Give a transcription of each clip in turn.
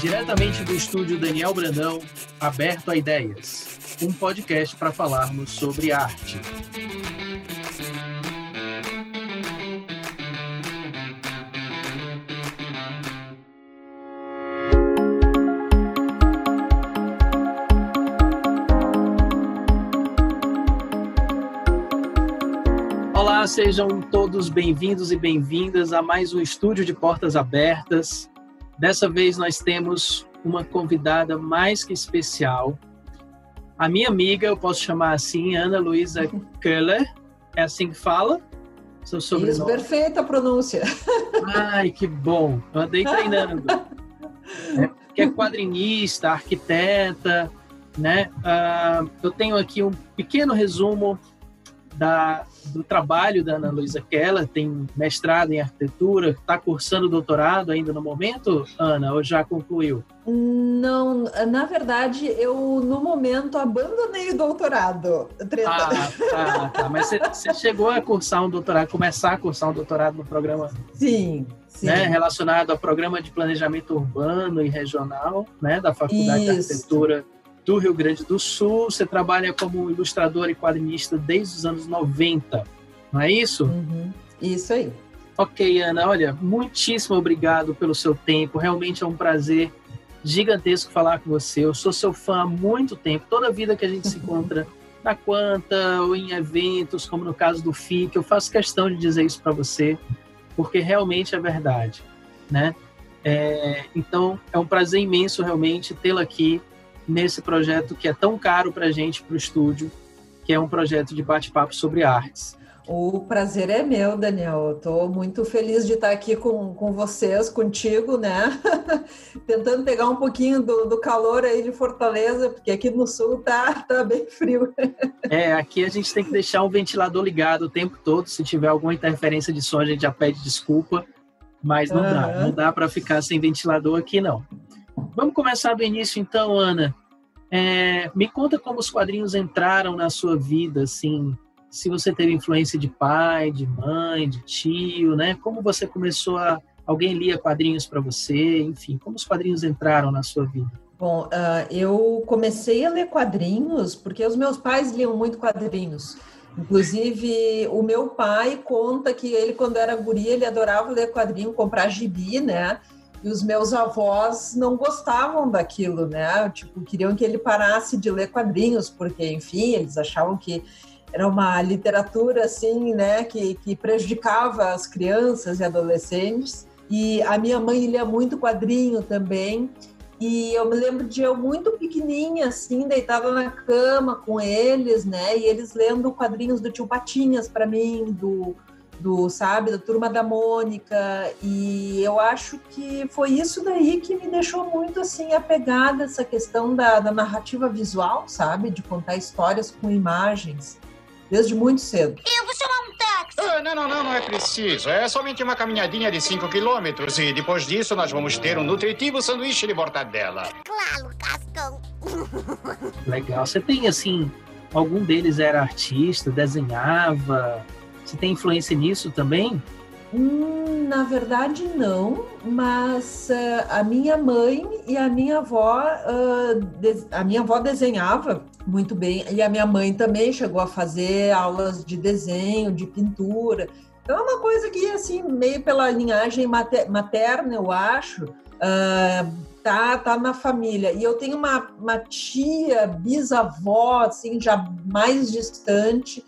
Diretamente do estúdio Daniel Brandão, Aberto a Ideias, um podcast para falarmos sobre arte. Olá, sejam todos bem-vindos e bem-vindas a mais um estúdio de portas abertas. Dessa vez nós temos uma convidada mais que especial. A minha amiga, eu posso chamar assim, Ana Luísa Keller. É assim que fala? Seu sobrenome. Isso, perfeita pronúncia. Ai, que bom. Eu andei treinando. é, que é quadrinista, arquiteta, né? Uh, eu tenho aqui um pequeno resumo da, do trabalho da Ana Luísa Keller, tem mestrado em arquitetura, está cursando doutorado ainda no momento, Ana, ou já concluiu? Não, na verdade, eu no momento abandonei o doutorado. Ah, tá, tá. Mas você, chegou a cursar um doutorado, começar a cursar um doutorado no programa? Sim, sim. Né, relacionado ao programa de planejamento urbano e regional, né, da Faculdade Isso. de Arquitetura do Rio Grande do Sul. Você trabalha como ilustrador e quadrinista desde os anos 90, não é isso? Uhum. Isso aí. Ok, Ana, olha, muitíssimo obrigado pelo seu tempo. Realmente é um prazer gigantesco falar com você. Eu sou seu fã há muito tempo. Toda vida que a gente se encontra na Quanta ou em eventos, como no caso do FIC, eu faço questão de dizer isso para você, porque realmente é verdade, né? É, então, é um prazer imenso realmente tê-la aqui nesse projeto que é tão caro para a gente, para o estúdio, que é um projeto de bate-papo sobre artes. O prazer é meu, Daniel. Estou muito feliz de estar aqui com, com vocês, contigo, né? Tentando pegar um pouquinho do, do calor aí de Fortaleza, porque aqui no sul tá, tá bem frio. é, aqui a gente tem que deixar o ventilador ligado o tempo todo. Se tiver alguma interferência de som, a gente já pede desculpa. Mas não uhum. dá, não dá para ficar sem ventilador aqui, não. Vamos começar do início então, Ana. É, me conta como os quadrinhos entraram na sua vida, assim, se você teve influência de pai, de mãe, de tio, né? Como você começou a alguém lia quadrinhos para você, enfim, como os quadrinhos entraram na sua vida? Bom, uh, eu comecei a ler quadrinhos porque os meus pais liam muito quadrinhos. Inclusive, o meu pai conta que ele, quando era guria, ele adorava ler quadrinho, comprar gibi, né? E os meus avós não gostavam daquilo, né? Tipo, queriam que ele parasse de ler quadrinhos, porque, enfim, eles achavam que era uma literatura, assim, né, que, que prejudicava as crianças e adolescentes. E a minha mãe lia muito quadrinho também. E eu me lembro de eu muito pequenininha, assim, deitada na cama com eles, né? E eles lendo quadrinhos do Tio Patinhas para mim, do do sabe da turma da Mônica. E eu acho que foi isso daí que me deixou muito assim apegada essa questão da, da narrativa visual sabe de contar histórias com imagens desde muito cedo. Eu vou chamar um táxi. Ah, não não não não é preciso. É somente uma caminhadinha de 5 quilômetros e depois disso nós vamos ter um nutritivo sanduíche de mortadela. Claro Cascão. Legal. Você tem assim algum deles era artista desenhava você tem influência nisso também? Hum, na verdade, não, mas uh, a minha mãe e a minha avó, uh, a minha avó desenhava muito bem, e a minha mãe também chegou a fazer aulas de desenho, de pintura. Então é uma coisa que, assim, meio pela linhagem materna, eu acho, uh, tá, tá na família. E eu tenho uma, uma tia, bisavó, assim, já mais distante,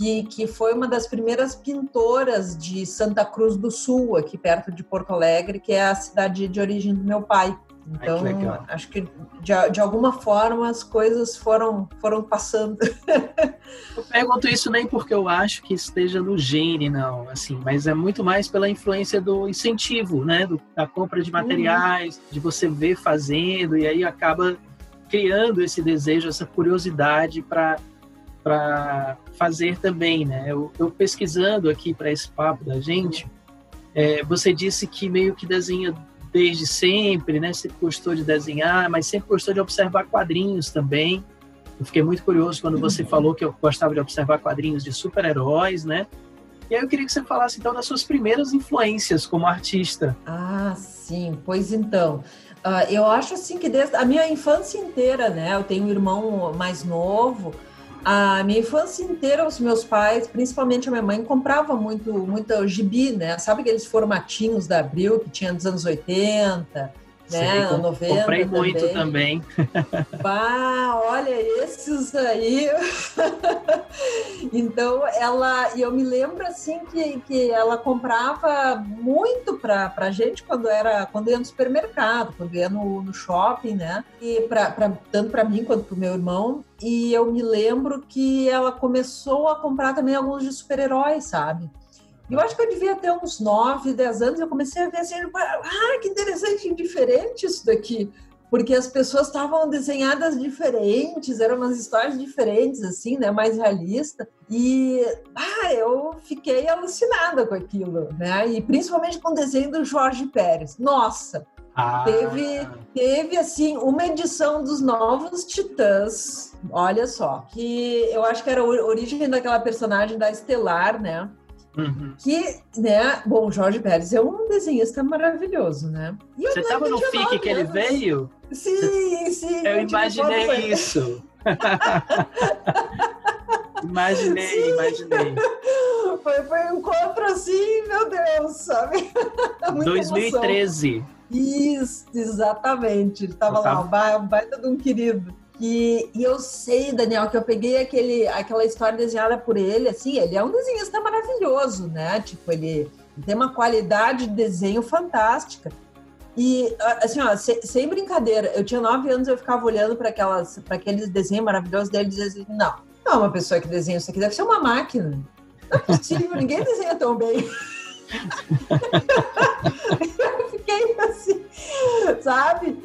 que, que foi uma das primeiras pintoras de Santa Cruz do Sul, aqui perto de Porto Alegre, que é a cidade de origem do meu pai. Então, Ai, que acho que de, de alguma forma as coisas foram, foram passando. eu pergunto isso nem porque eu acho que esteja no gene, não, assim, mas é muito mais pela influência do incentivo, né? Do, da compra de materiais, uhum. de você ver fazendo, e aí acaba criando esse desejo, essa curiosidade para para fazer também, né? Eu, eu pesquisando aqui para esse papo da gente, é, você disse que meio que desenha desde sempre, né? Sempre gostou de desenhar, mas sempre gostou de observar quadrinhos também. Eu fiquei muito curioso quando você falou que eu gostava de observar quadrinhos de super-heróis, né? E aí eu queria que você falasse então das suas primeiras influências como artista. Ah, sim, pois então. Uh, eu acho assim que desde a minha infância inteira, né? Eu tenho um irmão mais novo. A minha infância inteira, os meus pais, principalmente a minha mãe, comprava muito, muito gibi, né? Sabe aqueles formatinhos da Abril que tinha dos anos 80, né? Sei, 90 comprei muito também. Bah, olha, esses aí. então, ela. E eu me lembro assim que, que ela comprava muito pra, pra gente quando era quando ia no supermercado, quando ia no, no shopping, né? E pra, pra, tanto para mim quanto pro meu irmão. E eu me lembro que ela começou a comprar também alguns de super-heróis, sabe? Eu acho que eu devia ter uns 9, 10 anos, eu comecei a ver assim, ah, que interessante e diferente isso daqui. Porque as pessoas estavam desenhadas diferentes, eram umas histórias diferentes, assim, né? Mais realista. E ah, eu fiquei alucinada com aquilo, né? E principalmente com o desenho do Jorge Pérez. Nossa! Ah, Teve, teve assim uma edição dos Novos Titãs, olha só, que eu acho que era a origem daquela personagem da Estelar, né? Uhum. Que, né, bom, o Jorge Pérez é um desenhista maravilhoso, né? Você estava no FIC que ele veio? Sim, sim. Eu imaginei isso. imaginei, imaginei. Foi, foi um encontro assim, meu Deus, sabe? Muita emoção. 2013. Isso, exatamente. Ele estava lá, um baita de um querido. E, e eu sei, Daniel, que eu peguei aquele, aquela história desenhada por ele, assim, ele é um desenhista maravilhoso, né? Tipo, ele tem uma qualidade de desenho fantástica. E, assim, ó, se- sem brincadeira, eu tinha nove anos, eu ficava olhando para aqueles desenhos maravilhosos dele e dizia assim, não, não é uma pessoa que desenha isso aqui, deve ser uma máquina. Não é possível, ninguém desenha tão bem. eu fiquei assim, sabe?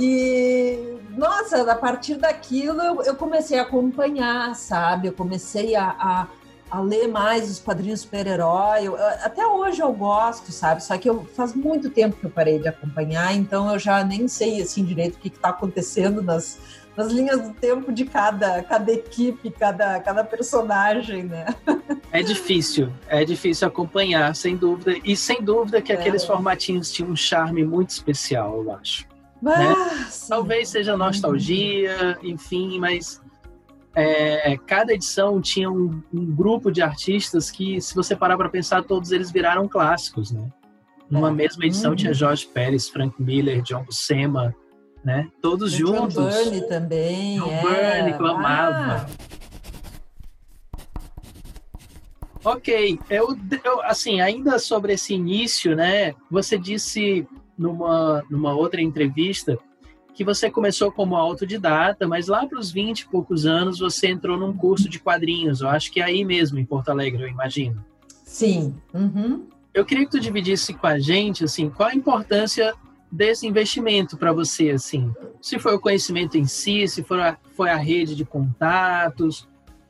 E, nossa, a partir daquilo eu, eu comecei a acompanhar, sabe? Eu comecei a, a, a ler mais os quadrinhos super-herói. Até hoje eu gosto, sabe? Só que eu, faz muito tempo que eu parei de acompanhar, então eu já nem sei, assim, direito o que está acontecendo nas, nas linhas do tempo de cada, cada equipe, cada, cada personagem, né? É difícil, é difícil acompanhar, sem dúvida. E sem dúvida que É. aqueles formatinhos tinham um charme muito especial, eu acho. Sim. Talvez seja nostalgia, enfim, mas é, cada edição tinha um, um grupo de artistas que, se você parar para pensar, todos eles viraram clássicos, né? Numa É. mesma edição Uhum. tinha Jorge Pérez, Frank Miller, John Buscema, né? Todos o juntos. Burnie também. John é. Byrne, que eu amava. Ah, Ok, eu, eu, assim, ainda sobre esse início, né? Você disse numa, numa outra entrevista que você começou como autodidata, mas lá para os 20 e poucos anos você entrou num curso de quadrinhos. Eu acho que é aí mesmo, em Porto Alegre, eu imagino. sim. Uhum. Eu queria que tu dividisse com a gente, assim, qual a importância desse investimento para você, assim? Se foi o conhecimento em si, se foi a, foi a rede de contatos,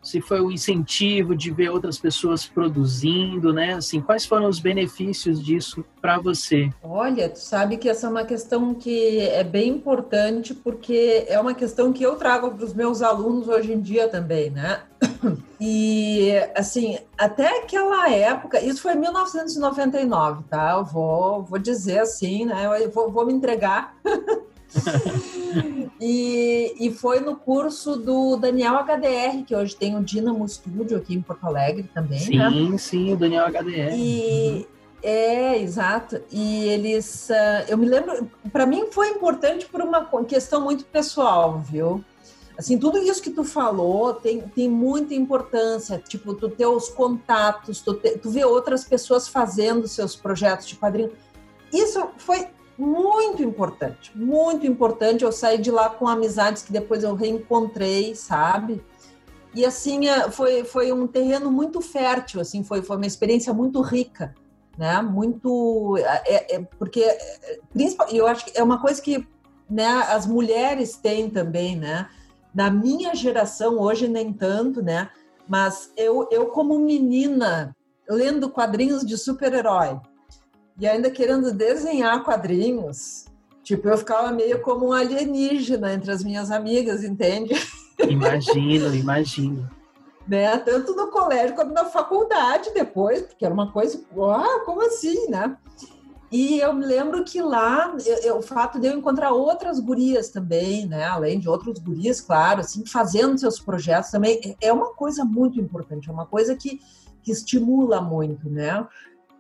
se foi o incentivo de ver outras pessoas produzindo, né? Assim, quais foram os benefícios disso para você? Olha, tu sabe que essa é uma questão que é bem importante, porque é uma questão que eu trago para os meus alunos hoje em dia também, né? E, assim, até aquela época, isso foi em 1999, tá? Eu vou, vou dizer assim, né? Eu vou, vou me entregar. e, e foi no curso do Daniel HDR, que hoje tem o Dynamo Studio aqui em Porto Alegre também, né? Sim, sim, o Daniel HDR. E é, exato. E eles, ah, eu me lembro, para mim foi importante por uma questão muito pessoal, viu? Assim, tudo isso que tu falou tem, tem muita importância, tipo, tu ter os contatos, tu, te- tu ver outras pessoas fazendo seus projetos de quadrinho. Isso foi muito importante, muito importante. Eu saí de lá com amizades que depois eu reencontrei, sabe? E assim, é, foi, foi um terreno muito fértil, assim, foi, foi uma experiência muito rica, né? Muito. É, é- porque, é, principal, eu acho que é uma coisa que né, as mulheres têm também, né? Na minha geração, hoje nem tanto, né? Mas eu, eu como menina, lendo quadrinhos de super-herói e ainda querendo desenhar quadrinhos, tipo, eu ficava meio como um alienígena entre as minhas amigas, entende? Imagino, imagino. né? Tanto no colégio quanto na faculdade depois, porque era uma coisa, ah, como assim, né? E eu me lembro que lá, eu, eu, o fato de eu encontrar outras gurias também, né? Além de outros gurias, claro, assim, fazendo seus projetos também, é uma coisa muito importante, é uma coisa que, que estimula muito, né?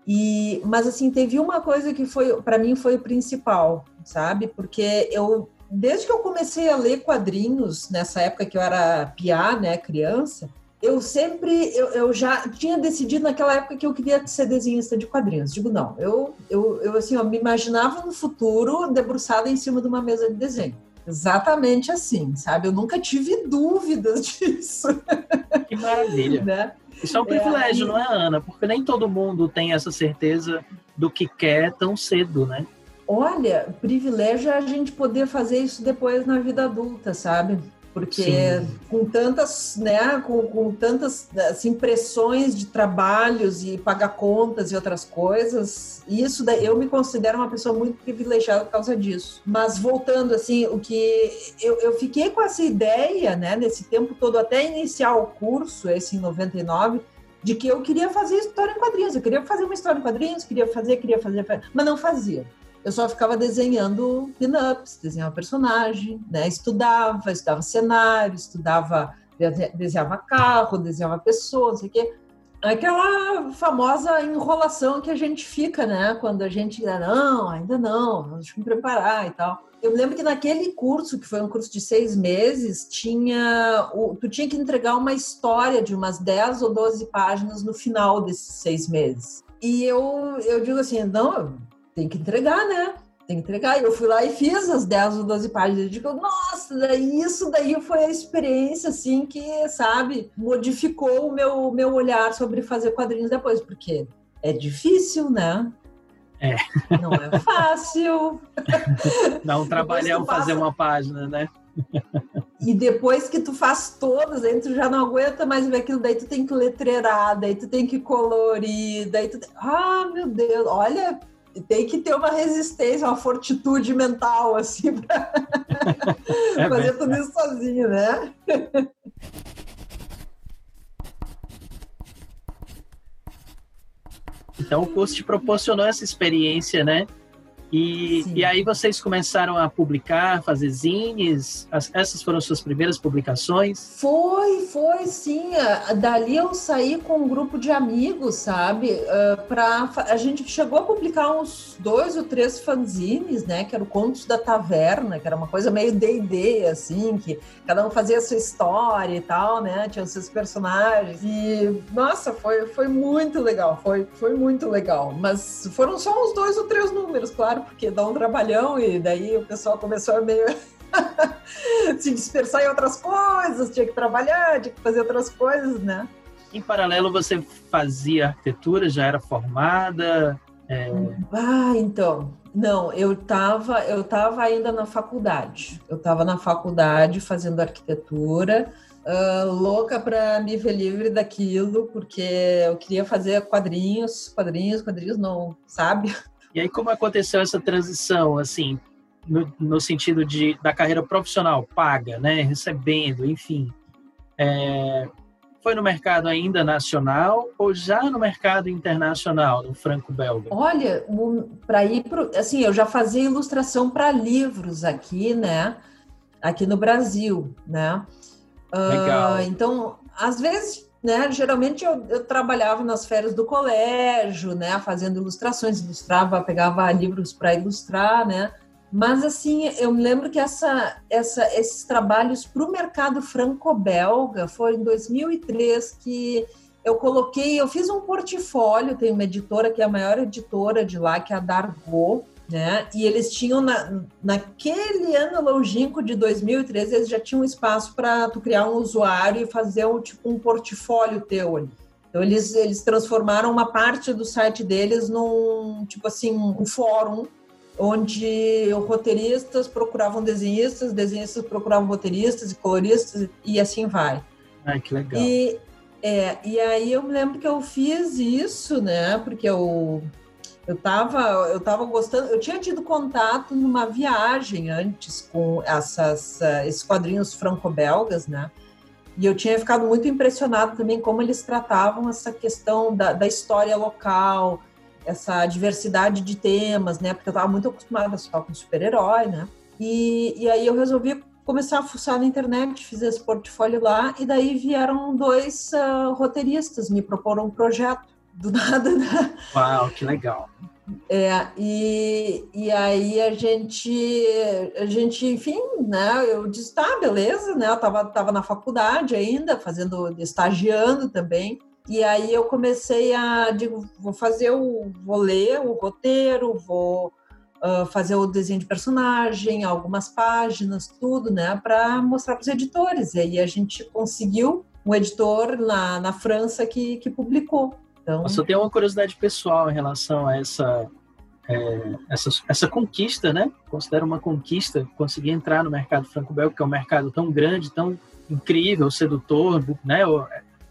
E, mas assim, teve uma coisa que foi, para mim, foi o principal, sabe? Porque eu, desde que eu comecei a ler quadrinhos, nessa época que eu era piá, né, criança, eu sempre, eu, eu, já tinha decidido naquela época que eu queria ser desenhista de quadrinhos. Digo, não, eu, eu, eu assim, eu me imaginava no futuro debruçada em cima de uma mesa de desenho. Exatamente assim, sabe? Eu nunca tive dúvidas disso. Que maravilha. né? Isso é um privilégio, é, não é, Ana? Porque nem todo mundo tem essa certeza do que quer tão cedo, né? Olha, privilégio é a gente poder fazer isso depois na vida adulta, sabe? Porque Sim. com tantas, né, com, com tantas assim, pressões de trabalhos e pagar contas e outras coisas, isso daí, eu me considero uma pessoa muito privilegiada por causa disso. Mas voltando assim, o que eu, eu fiquei com essa ideia, né, nesse tempo todo até iniciar o curso, esse em 99, de que eu queria fazer história em quadrinhos, eu queria fazer uma história em quadrinhos, queria fazer, queria fazer, mas não fazia eu só ficava desenhando pin-ups, desenhava personagem, né? Estudava, estudava cenário, estudava, desenhava carro, desenhava pessoas, não sei o quê. Aquela famosa enrolação que a gente fica, né? Quando a gente, não, ainda não, deixa eu me preparar e tal. Eu lembro que naquele curso, que foi um curso de seis meses, tinha o, tu tinha que entregar uma história de umas 10 ou 12 páginas no final desses seis meses. E eu, eu digo assim, não, tem que entregar, né? Tem que entregar. E eu fui lá e fiz as 10 ou 12 páginas. Eu digo, nossa, daí, isso daí foi a experiência, assim, que, sabe, modificou o meu, meu olhar sobre fazer quadrinhos depois, porque é difícil, né? É. Não é fácil. Dá um trabalhão passa... fazer uma página, né? E depois que tu faz todas, aí tu já não aguenta mais ver aquilo, daí tu tem que letreirar, daí tu tem que colorir, daí tu. Ah, meu Deus, olha, tem que ter uma resistência, uma fortitude mental, assim, para é fazer tudo isso sozinho, né? Então o curso te proporcionou essa experiência, né? E, e aí vocês começaram a publicar, fazer zines? As, essas foram suas primeiras publicações? Foi, foi sim. Dali eu saí com um grupo de amigos, sabe? Uh, pra, a gente chegou a publicar uns dois ou três fanzines, né? Que era o Contos da Taverna, que era uma coisa meio D&D, assim, que cada um fazia a sua história e tal, né? Tinha os seus personagens. E, nossa, foi, foi muito legal, foi, foi muito legal. Mas foram só uns dois ou três números, claro porque dá um trabalhão e daí o pessoal começou a meio se dispersar em outras coisas, tinha que trabalhar, tinha que fazer outras coisas, né? Em paralelo, você fazia arquitetura, já era formada? É... Ah, então, não, eu estava eu tava ainda na faculdade. Eu estava na faculdade fazendo arquitetura, uh, louca para me ver livre daquilo, porque eu queria fazer quadrinhos, quadrinhos, quadrinhos não, sabe? E aí, como aconteceu essa transição, assim, no, no sentido de, da carreira profissional, paga, né, recebendo, enfim, é, foi no mercado ainda nacional ou já no mercado internacional, no franco-belga? Olha, para ir pro, assim, eu já fazia ilustração para livros aqui, né? Aqui no Brasil, né? Legal. Uh, então, às vezes né? Geralmente eu, eu, trabalhava nas férias do colégio, né? Fazendo ilustrações, ilustrava, pegava livros para ilustrar, né? Mas assim, eu me lembro que essa, essa, esses trabalhos para o mercado franco-belga foi em 2003 que eu coloquei, eu fiz um portfólio, tem uma editora que é a maior editora de lá, que é a Dargo, né? E eles tinham na, naquele ano longínquo de 2013, eles já tinham espaço para tu criar um usuário e fazer um tipo um portfólio teu ali. Então eles eles transformaram uma parte do site deles num tipo assim um fórum onde roteiristas procuravam desenhistas, desenhistas procuravam roteiristas e coloristas e assim vai. Ai, que legal. E, é, e aí eu me lembro que eu fiz isso, né? Porque eu eu estava eu tava gostando, eu tinha tido contato numa viagem antes com essas, uh, esses quadrinhos franco-belgas, né? E eu tinha ficado muito impressionado também como eles tratavam essa questão da, da história local, essa diversidade de temas, né? Porque eu estava muito acostumada só com super-herói, né? E, e aí eu resolvi começar a fuçar na internet, fiz esse portfólio lá, e daí vieram dois uh, roteiristas me proporam um projeto do nada, né? Uau, que legal. É, e, e aí a gente, a gente, enfim, né, eu disse, tá, beleza, né, eu tava, tava na faculdade ainda, fazendo, estagiando também, e aí eu comecei a, digo, vou fazer o, vou ler o roteiro, vou uh, fazer o desenho de personagem, algumas páginas, tudo, né, para mostrar para os editores, e aí a gente conseguiu um editor na, na França que, que publicou, então... Eu só tenho uma curiosidade pessoal em relação a essa, é, essa, essa conquista, né? Considero uma conquista conseguir entrar no mercado franco-belga, que é um mercado tão grande, tão incrível, sedutor, né?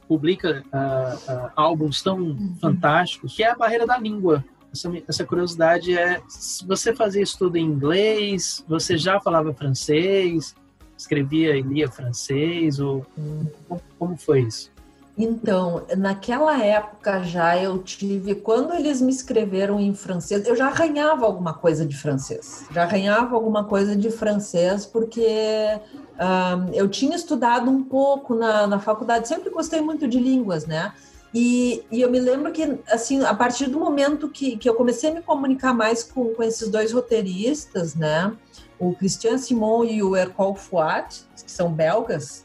Publica uh, uh, álbuns tão uhum. fantásticos, que é a barreira da língua. Essa, essa curiosidade é: você fazia estudo em inglês, você já falava francês, escrevia e lia francês, ou uhum. como, como foi isso? Então, naquela época já eu tive, quando eles me escreveram em francês, eu já arranhava alguma coisa de francês, já arranhava alguma coisa de francês, porque eu tinha estudado um pouco na, na faculdade, sempre gostei muito de línguas, né? E, e, eu me lembro que, assim, a partir do momento que, que eu comecei a me comunicar mais com, com esses dois roteiristas, né? O Christian Simon e o Hercule Fouat, que são belgas,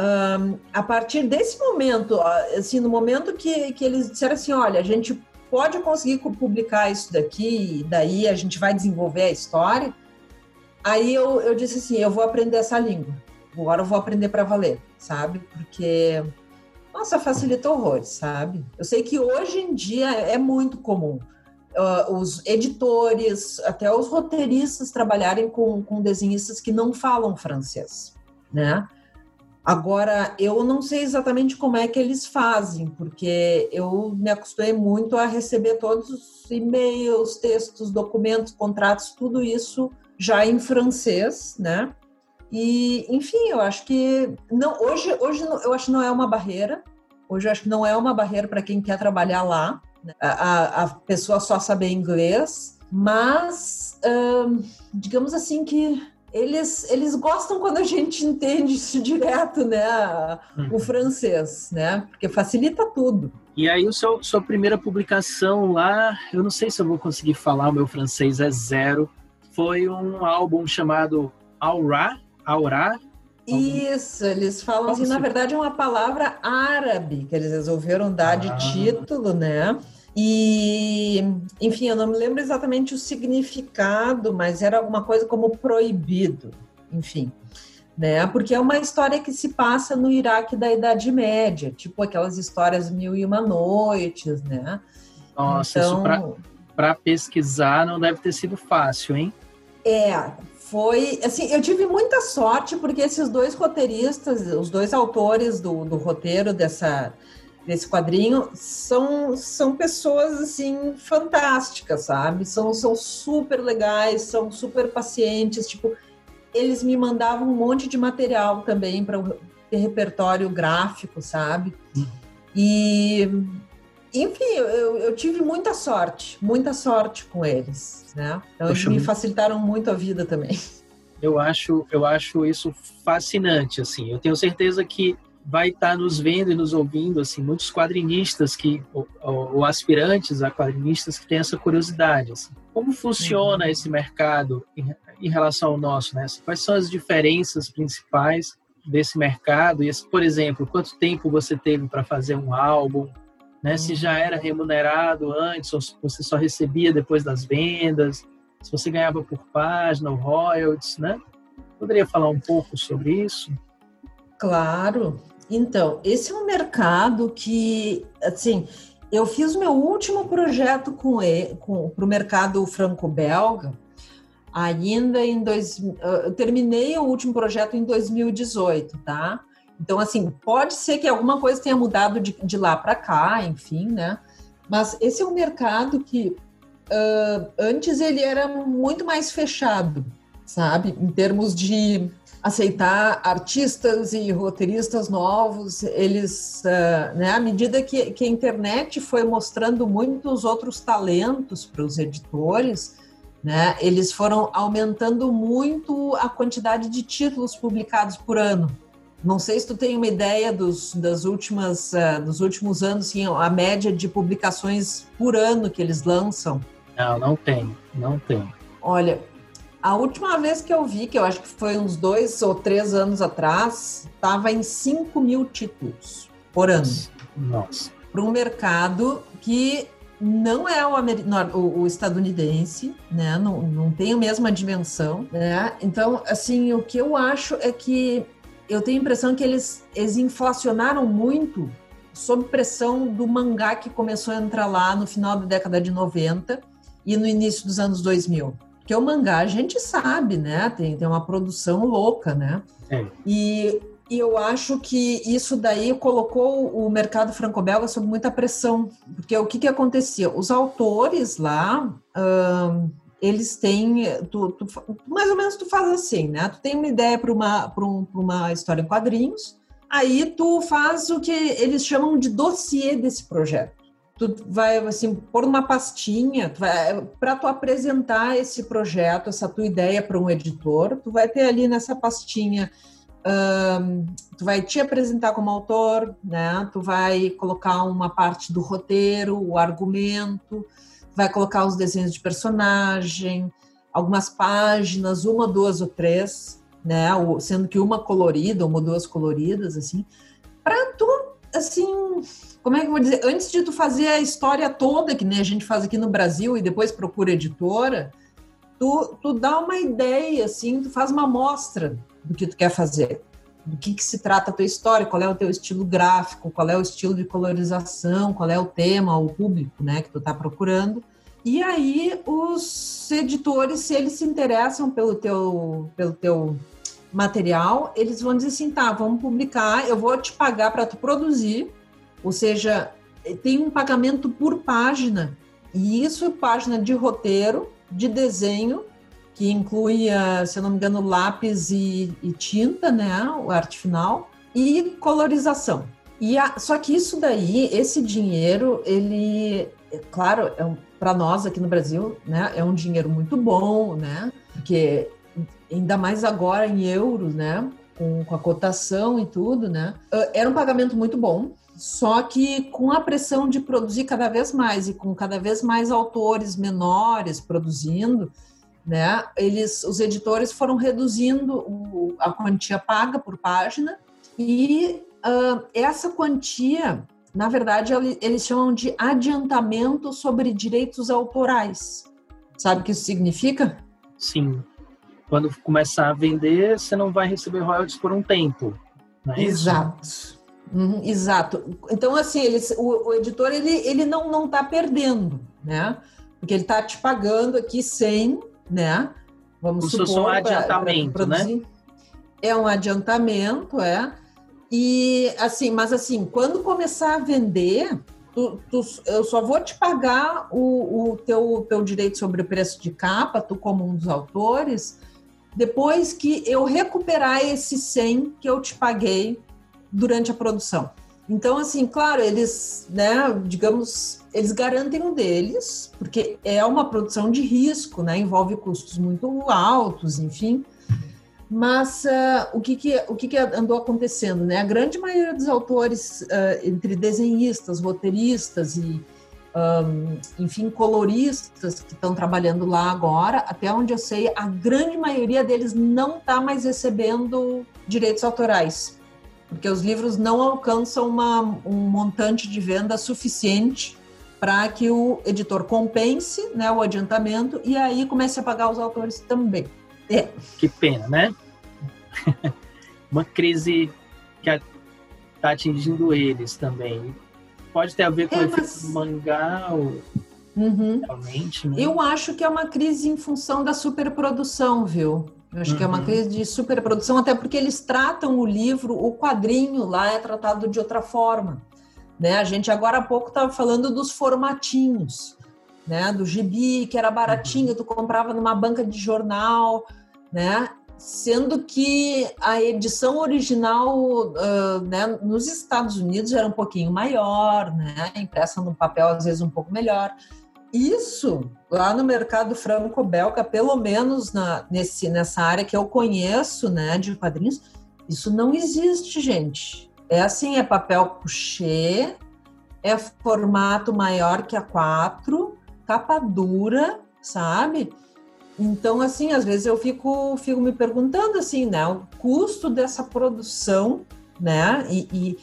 um, a partir desse momento, assim, no momento que, que eles disseram assim, olha, a gente pode conseguir publicar isso daqui, daí a gente vai desenvolver a história, aí eu, eu disse assim, eu vou aprender essa língua, agora eu vou aprender para valer, sabe? Porque, nossa, facilita horrores, sabe? Eu sei que hoje em dia é muito comum uh, os editores, até os roteiristas trabalharem com, com desenhistas que não falam francês, né? Agora, eu não sei exatamente como é que eles fazem, porque eu me acostumei muito a receber todos os e-mails, textos, documentos, contratos, tudo isso já em francês, né? E, enfim, eu acho que não, hoje, hoje eu acho que não é uma barreira. Hoje eu acho que não é uma barreira para quem quer trabalhar lá. Né? A, a, pessoa só saber inglês, mas hum, digamos assim que eles, eles gostam quando a gente entende isso direto, né? O uhum. francês, né? Porque facilita tudo. E aí, o seu, sua primeira publicação lá, eu não sei se eu vou conseguir falar, o meu francês é zero. Foi um álbum chamado Aura, Aura. Isso, eles falam assim, na verdade é uma palavra árabe que eles resolveram dar ah. de título, né? E, enfim, eu não me lembro exatamente o significado, mas era alguma coisa como proibido, enfim, né? Porque é uma história que se passa no Iraque da Idade Média, tipo aquelas histórias Mil e Uma Noites, né? Nossa, então, isso para pesquisar não deve ter sido fácil, hein? É, foi assim, eu tive muita sorte porque esses dois roteiristas, os dois autores do, do roteiro dessa desse quadrinho são, são pessoas assim fantásticas, sabe? São, são super legais, são super pacientes, tipo, eles me mandavam um monte de material também para ter repertório gráfico, sabe? E enfim, eu, eu, tive muita sorte, muita sorte com eles, né? Então Poxa, eles me facilitaram muito a vida também. Eu acho, eu acho isso fascinante, assim. Eu tenho certeza que vai estar tá nos vendo e nos ouvindo, assim, muitos quadrinistas que, ou, ou aspirantes a quadrinistas que têm essa curiosidade, assim. Como funciona uhum. esse mercado em, em, relação ao nosso, né? Quais são as diferenças principais desse mercado? E, por exemplo, quanto tempo você teve para fazer um álbum? Né? Uhum. Se já era remunerado antes ou se você só recebia depois das vendas? Se você ganhava por página ou royalties, né? Poderia falar um pouco sobre isso? Claro. Então, esse é um mercado que, assim, eu fiz meu último projeto com ele, para o mercado franco-belga, ainda em dois, eu terminei o último projeto em 2018, tá? Então, assim, pode ser que alguma coisa tenha mudado de, de lá para cá, enfim, né? Mas esse é um mercado que uh, antes ele era muito mais fechado, sabe? Em termos de aceitar artistas e roteiristas novos. Eles, uh, né, à medida que, que a internet foi mostrando muitos outros talentos para os editores, né, eles foram aumentando muito a quantidade de títulos publicados por ano. Não sei se tu tem uma ideia dos, das últimas, uh, dos últimos anos, sim, a média de publicações por ano que eles lançam. Não, não tem, não tem. Olha, a última vez que eu vi, que eu acho que foi uns dois ou três anos atrás, estava em 5 mil títulos por ano. Nossa. Para um mercado que não é o, o, o, estadunidense, né? Não, não tem a mesma dimensão, né? Então, assim, o que eu acho é que eu tenho a impressão que eles, eles inflacionaram muito sob pressão do mangá que começou a entrar lá no final da década de 90 e no início dos anos 2000. Porque o mangá a gente sabe, né? Tem, tem uma produção louca, né? É. E, e eu acho que isso daí colocou o mercado franco-belga sob muita pressão. Porque o que, que acontecia? Os autores lá. Hum, eles têm, tu, tu, mais ou menos tu faz assim, né? Tu tem uma ideia para uma, um, uma história em quadrinhos, aí tu faz o que eles chamam de dossiê desse projeto tu vai assim pôr uma pastinha para tu apresentar esse projeto, essa tua ideia para um editor, tu vai ter ali nessa pastinha um, tu vai te apresentar como autor, né? Tu vai colocar uma parte do roteiro, o argumento, vai colocar os desenhos de personagem, algumas páginas, uma, duas ou três, né? Sendo que uma colorida, uma ou duas coloridas, assim, para tu, assim, como é que eu vou dizer? Antes de tu fazer a história toda, que nem a gente faz aqui no Brasil e depois procura editora, tu, tu dá uma ideia, assim, tu faz uma amostra do que tu quer fazer. Do que, que se trata a tua história, qual é o teu estilo gráfico, qual é o estilo de colorização, qual é o tema, o público, né, que tu tá procurando. E aí os editores, se eles se interessam pelo teu, pelo teu material, eles vão dizer assim, tá, vamos publicar, eu vou te pagar para tu produzir, ou seja, tem um pagamento por página, e isso é página de roteiro, de desenho, que inclui, se eu não me engano, lápis e, e tinta, né, o arte final, e colorização. E a, só que isso daí, esse dinheiro, ele, é claro, é um, para nós aqui no Brasil, né, é um dinheiro muito bom, né, porque ainda mais agora em euros, né, com, com a cotação e tudo, né, era um pagamento muito bom, só que com a pressão de produzir cada vez mais e com cada vez mais autores menores produzindo, né, eles, os editores foram reduzindo o, a quantia paga por página e uh, essa quantia, na verdade, eles chamam de adiantamento sobre direitos autorais. Sabe o que isso significa? Sim. Quando começar a vender, você não vai receber royalties por um tempo. É Exato. Uhum, exato. Então, assim, eles, o, o, editor ele, ele não não está perdendo, né? Porque ele está te pagando aqui 100, né? Vamos Como supor. um adiantamento, pra, pra né? É um adiantamento, é. E assim, mas assim, quando começar a vender, tu, tu, eu só vou te pagar o, o teu, teu direito sobre o preço de capa, tu como um dos autores, depois que eu recuperar esse 100 que eu te paguei durante a produção. Então, assim, claro, eles, né, digamos, eles garantem o deles, porque é uma produção de risco, né, envolve custos muito altos, enfim. Mas uh, o, que, que, o que, que andou acontecendo? Né? A grande maioria dos autores, uh, entre desenhistas, roteiristas e, um, enfim, coloristas que estão trabalhando lá agora, até onde eu sei, a grande maioria deles não está mais recebendo direitos autorais porque os livros não alcançam uma, um montante de venda suficiente para que o editor compense né, o adiantamento e aí comece a pagar os autores também. É. Que pena, né? uma crise que está atingindo eles também. Pode ter a ver com é, o mas... mangá ou... Uhum. Realmente, né? Eu acho que é uma crise em função da superprodução, viu? Eu acho uhum. que é uma uhum. crise de superprodução, até porque eles tratam o livro, o quadrinho lá é tratado de outra forma. Né? A gente agora há pouco estava falando dos formatinhos, né? Do gibi, que era baratinho, uhum. tu comprava numa banca de jornal, né? Sendo que a edição original uh, né, nos Estados Unidos era um pouquinho maior, né, impressa num papel às vezes um pouco melhor. Isso lá no mercado franco-belga, pelo menos na, nesse, nessa área que eu conheço, né, de quadrinhos, isso não existe, gente. É assim, é papel couché, é formato maior que a 4, capa dura, sabe? Então, assim, às vezes eu fico, fico me perguntando, assim, né, o custo dessa produção, né, e, e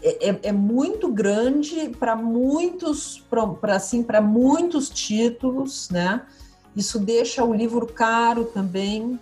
é, é, é muito grande para muitos, para assim, para muitos títulos, né? Isso deixa o livro caro também.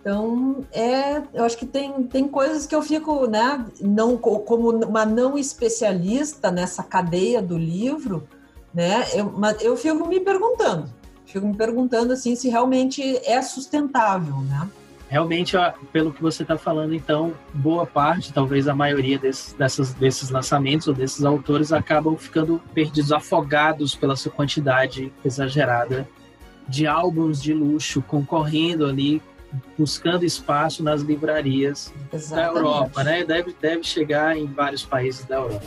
Então, é, eu acho que tem, tem coisas que eu fico, né, não como uma não especialista nessa cadeia do livro, né? Eu, eu fico me perguntando, fico me perguntando assim se realmente é sustentável, né? Realmente, pelo que você está falando, então, boa parte, talvez a maioria desses, dessas, desses lançamentos ou desses autores acabam ficando perdidos, afogados pela sua quantidade exagerada de álbuns de luxo concorrendo ali, buscando espaço nas livrarias Exatamente. da Europa, né? Deve, deve chegar em vários países da Europa.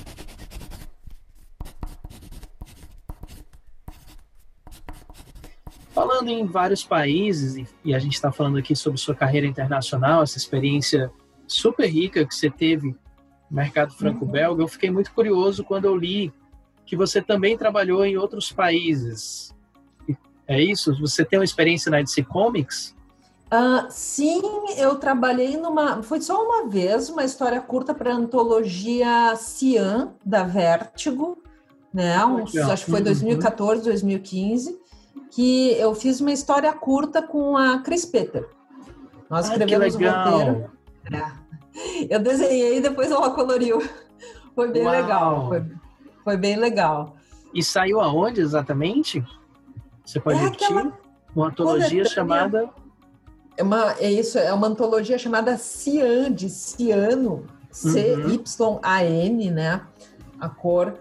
Falando em vários países, e a gente está falando aqui sobre sua carreira internacional, essa experiência super rica que você teve no mercado franco-belga, eu fiquei muito curioso quando eu li que você também trabalhou em outros países. É isso? Você tem uma experiência na DC Comics? Uh, sim, eu trabalhei numa. Foi só uma vez, uma história curta para a antologia Cian, da Vertigo, né? Acho que foi 2014, uhum. 2015 que eu fiz uma história curta com a Chris Peter. Nós escrevemos o roteiro. É. Eu desenhei e depois ela coloriu. Foi bem Uau. legal. Foi, foi, bem legal. E saiu aonde exatamente? Você pode é repetir? Uma antologia chamada. É, uma, é isso, é uma antologia chamada Cian, de Ciano, C-Y-A-N, né? A cor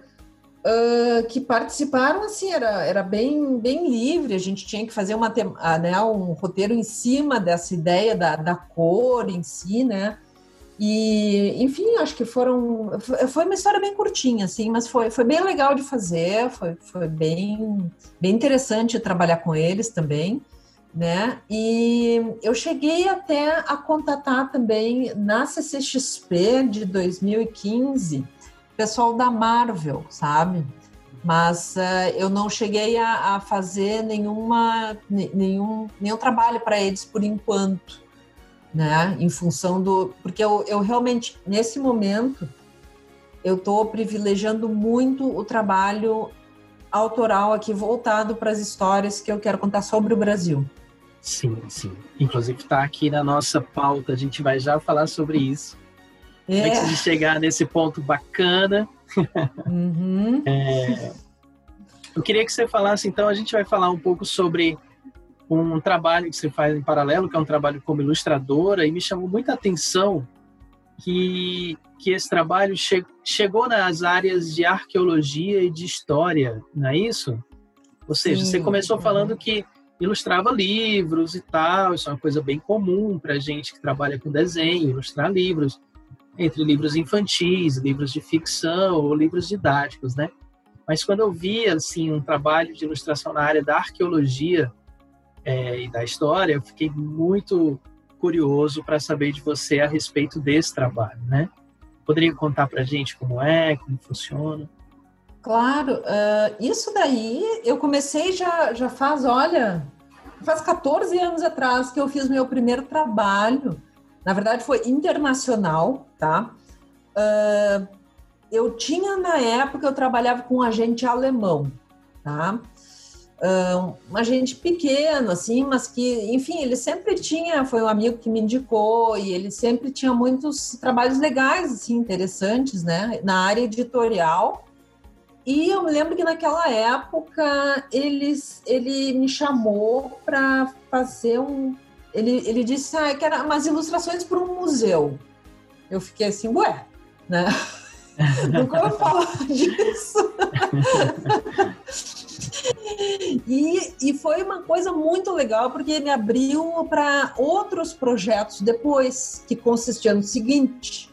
uh, que participaram, assim, era, era bem, bem livre, a gente tinha que fazer uma, uh, né, um roteiro em cima dessa ideia da, da cor em si, né? E, enfim, acho que foram. Foi uma história bem curtinha, assim, mas foi, foi bem legal de fazer, foi, foi bem, bem interessante trabalhar com eles também, né? E eu cheguei até a contatar também na CCXP de 2015 pessoal da Marvel, sabe? Mas uh, eu não cheguei a, a, fazer nenhuma, nenhum, nenhum trabalho para eles por enquanto, né? Em função do. Porque eu, eu realmente, nesse momento, eu estou privilegiando muito o trabalho autoral aqui voltado para as histórias que eu quero contar sobre o Brasil. Sim, sim. Inclusive está aqui na nossa pauta, a gente vai já falar sobre isso. É. Antes de chegar nesse ponto bacana. Uhum. é, eu queria que você falasse, então, a gente vai falar um pouco sobre um trabalho que você faz em paralelo, que é um trabalho como ilustradora, e me chamou muita atenção que, que esse trabalho che chegou nas áreas de arqueologia e de história, não é isso? Ou seja, Sim. você começou falando que ilustrava livros e tal, isso é uma coisa bem comum para gente que trabalha com desenho, ilustrar livros entre livros infantis, livros de ficção ou livros didáticos, né? Mas quando eu vi assim um trabalho de ilustração na área da arqueologia é, e da história, eu fiquei muito curioso para saber de você a respeito desse trabalho, né? Poderia contar para gente como é, como funciona? Claro, uh, isso daí eu comecei já, já faz, olha, faz 14 anos atrás que eu fiz meu primeiro trabalho na verdade, foi internacional, tá? Uh, eu tinha, na época, eu trabalhava com um agente alemão, tá? Uh, um agente pequeno, assim, mas que, enfim, ele sempre tinha, foi um amigo que me indicou, e ele sempre tinha muitos trabalhos legais, assim, interessantes, né, na área editorial. E eu me lembro que naquela época eles, ele me chamou para fazer um ele, ele disse ah, que eram umas ilustrações para um museu. Eu fiquei assim, ué, né? Nunca vou falar disso. E, e foi uma coisa muito legal, porque me abriu para outros projetos depois, que consistia no seguinte: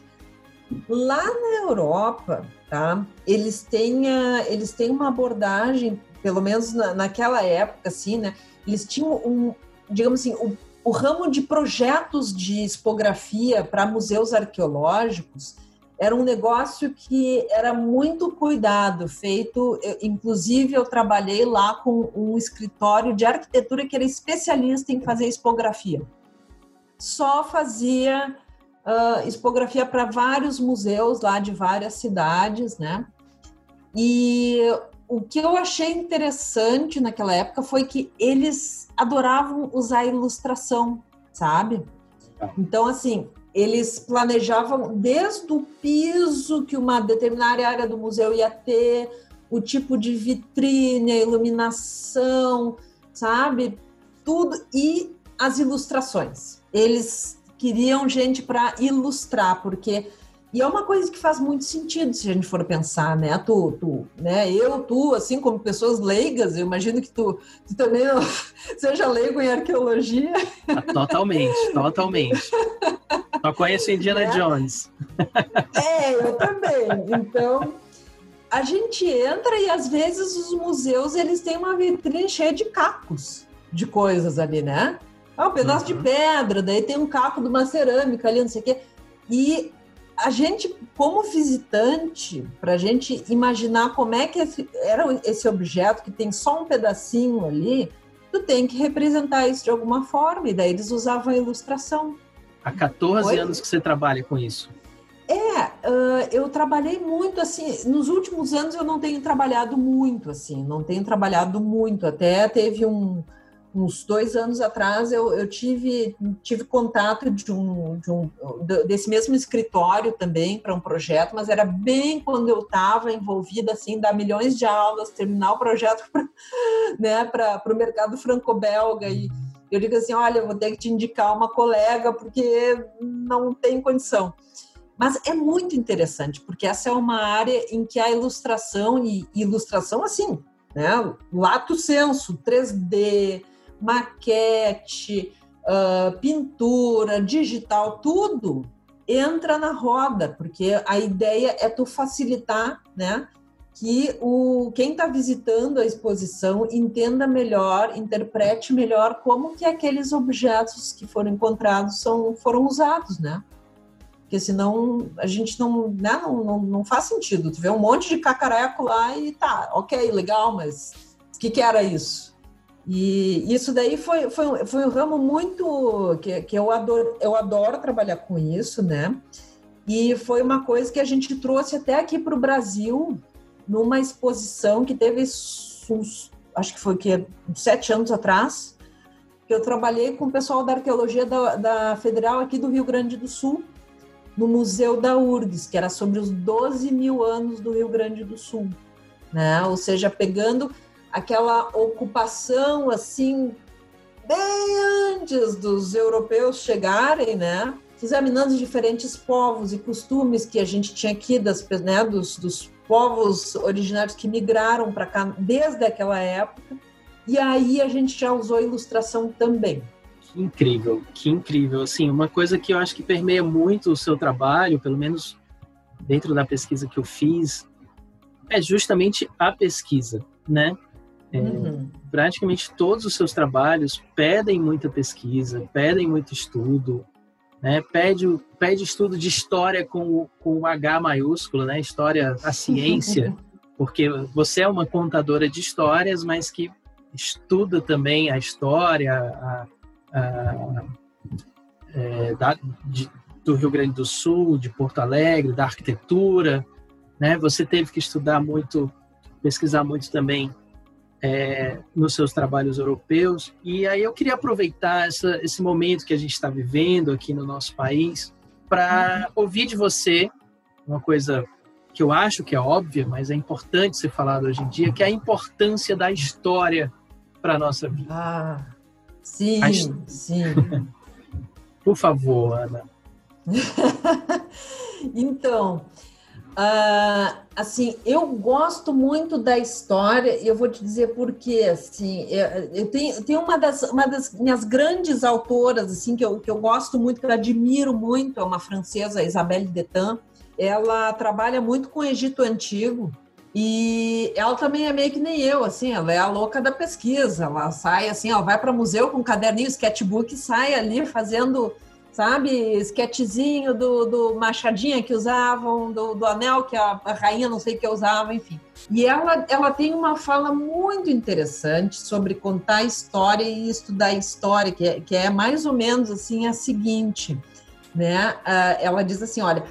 lá na Europa, tá? Eles têm, eles têm uma abordagem, pelo menos na, naquela época, assim, né? Eles tinham um, digamos assim, o, o ramo de projetos de expografia para museus arqueológicos era um negócio que era muito cuidado, feito. Eu, inclusive, eu trabalhei lá com um escritório de arquitetura que era especialista em fazer expografia. Só fazia uh, expografia para vários museus lá de várias cidades, né? E o que eu achei interessante naquela época foi que eles adoravam usar ilustração, sabe? Tá. Então, assim, eles planejavam desde o piso que uma determinada área do museu ia ter, o tipo de vitrine, a iluminação, sabe? Tudo e as ilustrações. Eles queriam gente para ilustrar, porque e é uma coisa que faz muito sentido se a gente for pensar, né? Tu, tu né? Eu, tu, assim como pessoas leigas, eu imagino que tu, tu também seja leigo em arqueologia. Totalmente, totalmente. Só conheço Indiana é. Jones. É, eu também. Então, a gente entra e às vezes os museus eles têm uma vitrine cheia de cacos de coisas ali, né? Ah, um pedaço uhum. de pedra, daí tem um caco de uma cerâmica ali, não sei o quê. E a gente, como visitante, para a gente imaginar como é que era esse objeto que tem só um pedacinho ali, tu tem que representar isso de alguma forma, e daí eles usavam a ilustração. Há 14 Oi? anos que você trabalha com isso. É, uh, eu trabalhei muito assim. Nos últimos anos eu não tenho trabalhado muito assim, não tenho trabalhado muito. Até teve um, uns dois anos atrás eu, eu tive, tive contato de um, de um desse mesmo escritório também para um projeto, mas era bem quando eu estava envolvida assim, dar milhões de aulas, terminar o projeto para né, o mercado franco-belga e eu digo assim, olha, eu vou ter que te indicar uma colega porque não tem condição. Mas é muito interessante, porque essa é uma área em que a ilustração, e ilustração assim, né, lato senso, 3D, maquete, uh, pintura, digital, tudo entra na roda, porque a ideia é tu facilitar, né? Que o quem está visitando a exposição entenda melhor, interprete melhor como que aqueles objetos que foram encontrados são, foram usados, né? Porque senão a gente não, né, não, não, não faz sentido. Tu vê um monte de cacareco lá e tá, ok, legal, mas o que, que era isso? E isso daí foi, foi, foi um ramo muito que, que eu, adoro, eu adoro trabalhar com isso, né? E foi uma coisa que a gente trouxe até aqui para o Brasil numa exposição que teve uns, acho que foi que sete anos atrás, que eu trabalhei com o pessoal da arqueologia da, da Federal aqui do Rio Grande do Sul, no Museu da URGS, que era sobre os 12 mil anos do Rio Grande do Sul, né? Ou seja, pegando aquela ocupação assim bem antes dos europeus chegarem, né? Examinando os diferentes povos e costumes que a gente tinha aqui das, né, dos, dos povos originários que migraram para cá desde aquela época. E aí a gente já usou a ilustração também. Que incrível, que incrível. Assim, uma coisa que eu acho que permeia muito o seu trabalho, pelo menos dentro da pesquisa que eu fiz, é justamente a pesquisa, né? É, uhum. Praticamente todos os seus trabalhos pedem muita pesquisa, pedem muito estudo, né? Pede, pede estudo de história com, com o H maiúsculo, né? História, a ciência, porque você é uma contadora de histórias, mas que estuda também a história a, a, é, da, de, do Rio Grande do Sul, de Porto Alegre, da arquitetura, né? Você teve que estudar muito, pesquisar muito também é, nos seus trabalhos europeus. E aí eu queria aproveitar essa, esse momento que a gente está vivendo aqui no nosso país para ouvir de você uma coisa que eu acho que é óbvia, mas é importante ser falado hoje em dia, que é a importância da história para a nossa vida. Ah, sim, sim. Por favor, Ana. então, Uh, assim, eu gosto muito da história e eu vou te dizer por quê. Assim, eu, eu tenho, tenho uma, das, uma das minhas grandes autoras assim que eu, que eu gosto muito, que eu admiro muito, é uma francesa, Isabelle Detan. Ela trabalha muito com o Egito Antigo e ela também é meio que nem eu, assim, ela é a louca da pesquisa. Ela sai assim, ó, vai para museu com um caderninho, sketchbook, sai ali fazendo sabe? Esquetezinho do, do Machadinha que usavam, do, do anel que a, a, rainha não sei que usava, enfim. E ela, ela tem uma fala muito interessante sobre contar história e estudar história, que é, que é mais ou menos assim a seguinte, né? Uh, ela diz assim, olha,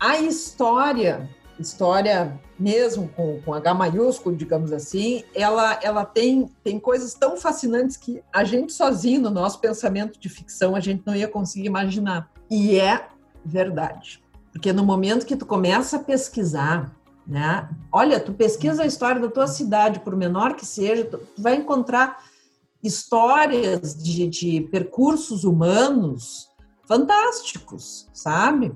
a história história mesmo com, com H maiúsculo, digamos assim, ela, ela tem, tem coisas tão fascinantes que a gente sozinho, no nosso pensamento de ficção, a gente não ia conseguir imaginar. E é verdade. Porque no momento que tu começa a pesquisar, né? Olha, tu pesquisa a história da tua cidade, por menor que seja, tu vai encontrar histórias de, de percursos humanos fantásticos, sabe?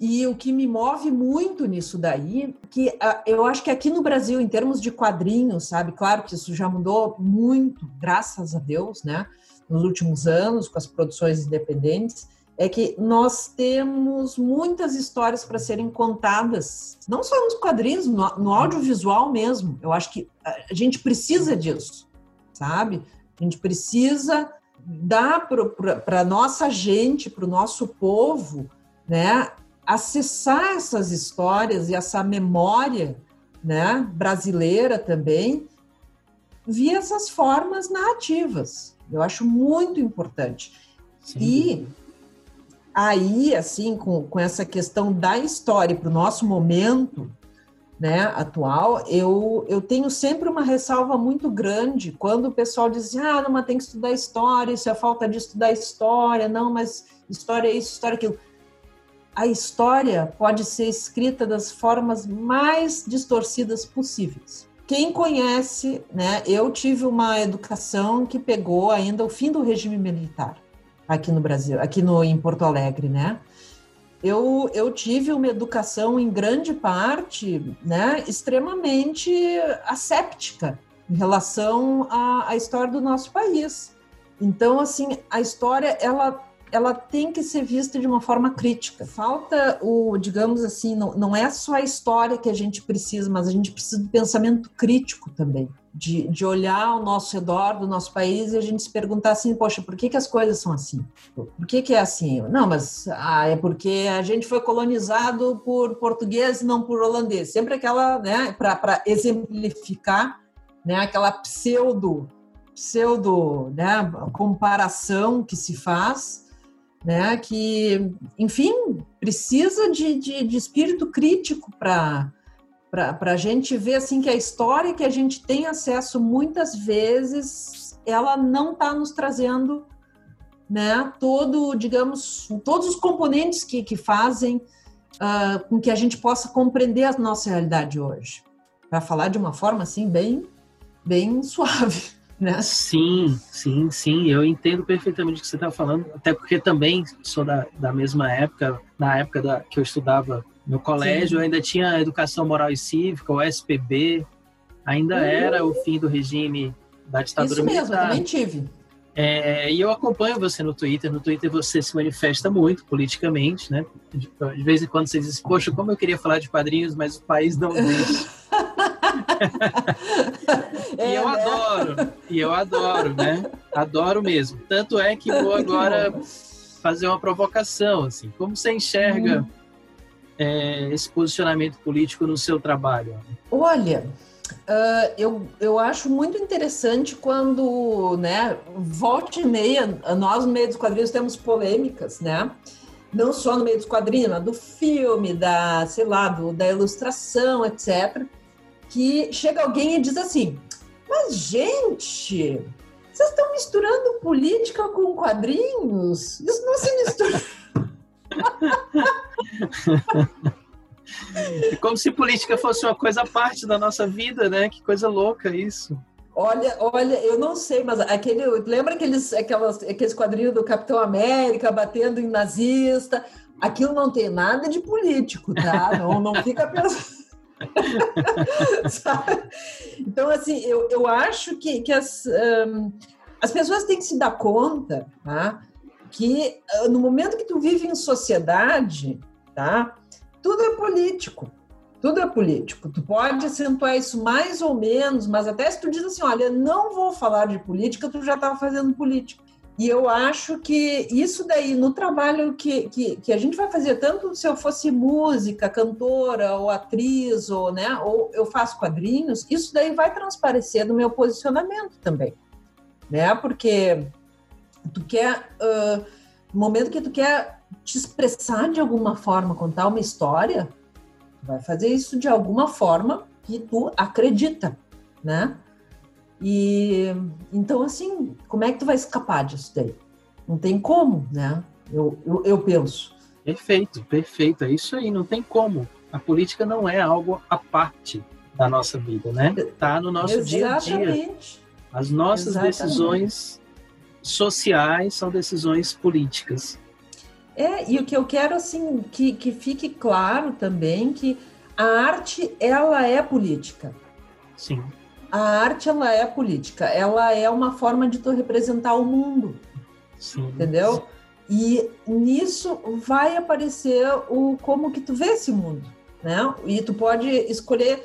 E o que me move muito nisso daí, que uh, eu acho que aqui no Brasil, em termos de quadrinhos, sabe, claro que isso já mudou muito, graças a Deus, né, nos últimos anos, com as produções independentes, é que nós temos muitas histórias para serem contadas, não só nos quadrinhos, no, no audiovisual mesmo. Eu acho que a gente precisa disso, sabe? A gente precisa dar para a nossa gente, para o nosso povo, né, acessar essas histórias e essa memória né, brasileira também via essas formas narrativas. Eu acho muito importante. Sim. E aí, assim, com, com essa questão da história para o nosso momento né, atual, eu, eu tenho sempre uma ressalva muito grande quando o pessoal diz assim, ah, não, mas tem que estudar história, isso é falta de estudar história, não, mas história é isso, história é aquilo a história pode ser escrita das formas mais distorcidas possíveis. Quem conhece, né? Eu tive uma educação que pegou ainda o fim do regime militar aqui no Brasil, aqui no em Porto Alegre, né? Eu, eu tive uma educação em grande parte, né, extremamente asséptica em relação à, à história do nosso país. Então, assim, a história ela ela tem que ser vista de uma forma crítica. Falta o, digamos assim, não, não é só a história que a gente precisa, mas a gente precisa do pensamento crítico também. De, de olhar ao nosso redor do nosso país e a gente se perguntar assim, poxa, por que, que as coisas são assim? Por que, que é assim? Não, mas ah, é porque a gente foi colonizado por português e não por holandês. Sempre aquela, né, para exemplificar, né, aquela pseudo pseudo né, comparação que se faz né? Que, enfim, precisa de, de, de espírito crítico para para a gente ver assim que a história que a gente tem acesso muitas vezes ela não está nos trazendo né todo digamos todos os componentes que, que fazem uh, com que a gente possa compreender a nossa realidade hoje para falar de uma forma assim bem bem suave né? Sim, sim, sim. Eu entendo perfeitamente o que você está falando, até porque também sou da, da mesma época, na época da, que eu estudava no colégio, eu ainda tinha educação moral e cívica, o SPB, ainda uhum. era o fim do regime da ditadura Isso militar. mesmo, eu também tive. É, e eu acompanho você no Twitter. No Twitter você se manifesta muito politicamente, né? De, de vez em quando você diz, poxa, como eu queria falar de quadrinhos, mas o país não deixa. e eu né? adoro, e eu adoro, né? Adoro mesmo. Tanto é que vou agora fazer uma provocação, assim. Como você enxerga hum. é, esse posicionamento político no seu trabalho? Olha, Uh, eu, eu acho muito interessante quando, né, volte e meia, nós no meio dos quadrinhos temos polêmicas, né? Não só no meio dos quadrinhos, mas do filme, da, sei lá, do, da ilustração, etc que chega alguém e diz assim: Mas, gente, vocês estão misturando política com quadrinhos? Isso não se mistura. Como se política fosse uma coisa à parte da nossa vida, né? Que coisa louca isso. Olha, olha, eu não sei, mas aquele, lembra aqueles, aquelas, aqueles quadrinhos do Capitão América batendo em nazista? aquilo não tem nada de político, tá? Não, não fica pensando. então, assim, eu, eu acho que, que as, um, as pessoas têm que se dar conta, tá? Que uh, no momento que tu vive em sociedade, tá? Tudo é político. Tudo é político. Tu pode acentuar isso mais ou menos, mas até se tu diz assim, olha, não vou falar de política, tu já estava fazendo política. E eu acho que isso daí, no trabalho que, que, que, a gente vai fazer, tanto se eu fosse música, cantora, ou atriz, ou, né, ou eu faço quadrinhos, isso daí vai transparecer no meu posicionamento também. Né? Porque tu quer, uh, no momento que tu quer te expressar de alguma forma, contar uma história, vai fazer isso de alguma forma que tu acredita, né? E então, assim, como é que tu vai escapar disso daí? Não tem como, né? Eu, eu, eu penso. Perfeito, perfeito. É isso aí, não tem como. A política não é algo à parte da nossa vida, né? Está no nosso Exatamente. dia a dia. As nossas Exatamente. decisões sociais são decisões políticas. É, e o que eu quero, assim, que, que fique claro também que a arte, ela é política. Sim a arte ela é política, ela é uma forma de tu representar o mundo, Sim. entendeu? E nisso vai aparecer o como que tu vê esse mundo, né? E tu pode escolher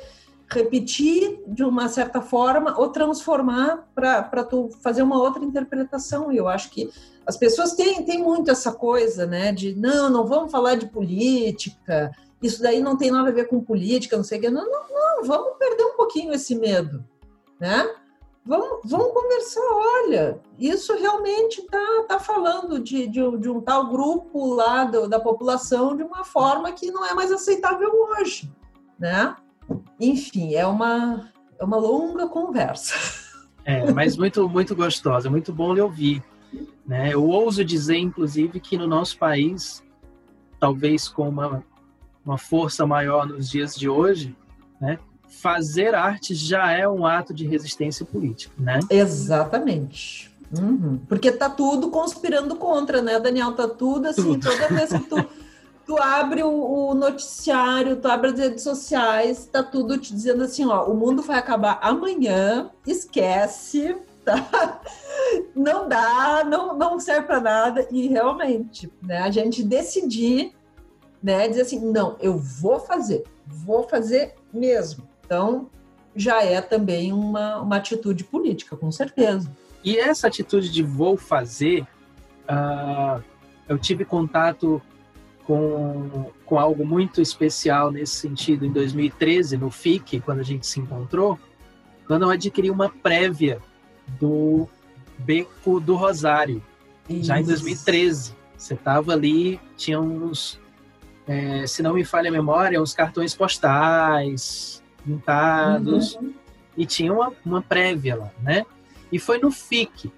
repetir de uma certa forma ou transformar para tu fazer uma outra interpretação. E eu acho que as pessoas têm, têm muito essa coisa, né? De não, não vamos falar de política, isso daí não tem nada a ver com política, não sei o que. Não, não, não, vamos perder um pouquinho esse medo né? Vamos, vamos conversar, olha, isso realmente está tá falando de, de, de, um tal grupo lá do, da população de uma forma que não é mais aceitável hoje, né? Enfim, é uma, é uma longa conversa. É, mas muito, muito gostosa, muito bom lhe ouvir. Né? Eu ouso dizer, inclusive, que no nosso país, talvez com uma, uma força maior nos dias de hoje, né? Fazer arte já é um ato de resistência política, né? Exatamente. Uhum. Porque tá tudo conspirando contra, né, Daniel? Tá tudo assim, tudo. toda vez que tu, tu abre o, o, noticiário, tu abre as redes sociais, tá tudo te dizendo assim, ó, o mundo vai acabar amanhã, esquece, tá? Não dá, não, não serve para nada. E realmente, né, a gente decidir, né, dizer assim, não, eu vou fazer, vou fazer mesmo. Então, já é também uma, uma atitude política, com certeza. E essa atitude de vou fazer, uh, eu tive contato com, com algo muito especial nesse sentido em 2013, no FIC, quando a gente se encontrou, quando eu adquiri uma prévia do Beco do Rosário, Isso. já em 2013. Você estava ali, tinha uns, é, se não me falha a memória, uns cartões postais, pintados, uhum. e tinha uma, uma prévia lá, né? E foi no FIC.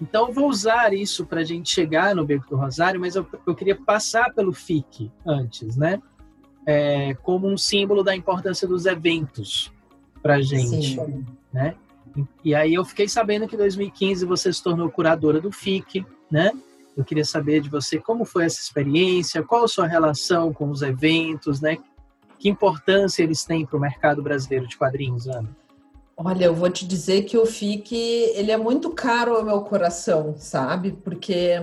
Então, vou usar isso para a gente chegar no Beco do Rosário, mas eu, eu queria passar pelo FIC antes, né? É, como um símbolo da importância dos eventos para a gente, Sim. né? E, e aí eu fiquei sabendo que em 2015 você se tornou curadora do FIC, né? Eu queria saber de você como foi essa experiência, qual a sua relação com os eventos, né? Que importância eles têm para o mercado brasileiro de quadrinhos, Ana? Olha, eu vou te dizer que o FIC ele é muito caro ao meu coração, sabe? Porque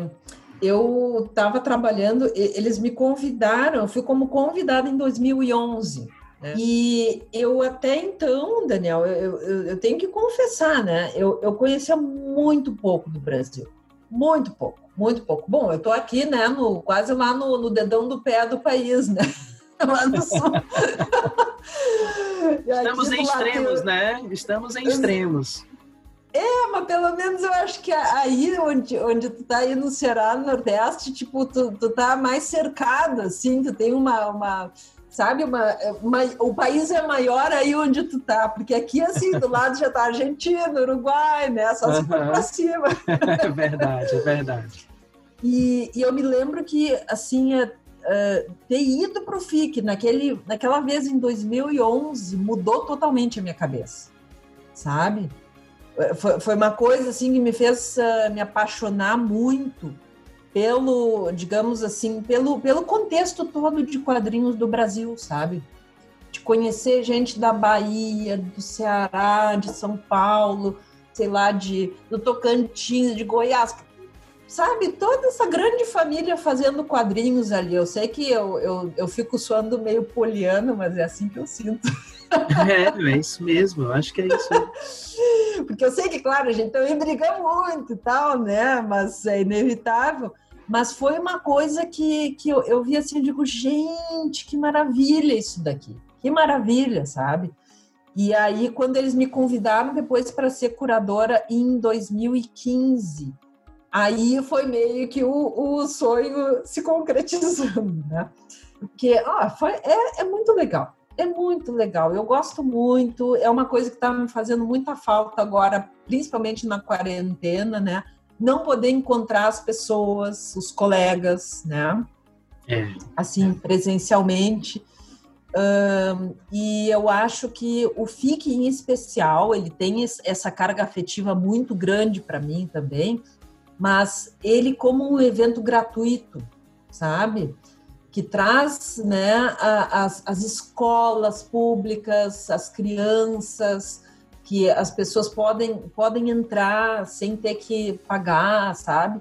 eu estava trabalhando, eles me convidaram, eu fui como convidada em 2011. Né? E eu até então, Daniel, eu, eu, eu, tenho que confessar, né? Eu, eu conhecia muito pouco do Brasil. Muito pouco, muito pouco. Bom, eu estou aqui, né, no, quase lá no, no dedão do pé do país, né? Lá no sul. Estamos em extremos, né? Estamos em extremos. É, mas pelo menos eu acho que aí onde, onde tu tá aí no Ceará, no Nordeste, tipo, tu, tu tá mais cercado, assim, tu tem uma, uma sabe, uma, uma, o país é maior aí onde tu tá, porque aqui, assim, do lado já tá Argentina, Uruguai, né, só se for pra cima. É verdade, é verdade. E, e eu me lembro que, assim, é, uh, ter ido para o FIC naquele, naquela vez em 2011 mudou totalmente a minha cabeça, sabe? Foi, foi uma coisa assim que me fez uh, me apaixonar muito pelo, digamos assim, pelo, pelo contexto todo de quadrinhos do Brasil, sabe? De conhecer gente da Bahia, do Ceará, de São Paulo, sei lá, de do Tocantins, de Goiás, sabe? Toda essa grande família fazendo quadrinhos ali. Eu sei que eu, eu, eu fico soando meio poliano, mas é assim que eu sinto. É, é isso mesmo, eu acho que é isso. Porque eu sei que, claro, a gente também briga muito e tal, né? Mas é inevitável. Mas foi uma coisa que, que eu, eu vi assim, eu digo, gente, que maravilha isso daqui. Que maravilha, sabe? E aí, quando eles me convidaram depois para ser curadora em 2015, aí foi meio que o, o sonho se concretizando, né? Porque ó, foi, é, é muito legal. É muito legal, eu gosto muito. É uma coisa que está me fazendo muita falta agora, principalmente na quarentena, né? Não poder encontrar as pessoas, os colegas, né? É. Assim, presencialmente. Um, e eu acho que o FIC em especial, ele tem essa carga afetiva muito grande para mim também, mas ele como um evento gratuito, sabe? Que traz né, as, as escolas públicas, as crianças, que as pessoas podem, podem entrar sem ter que pagar, sabe?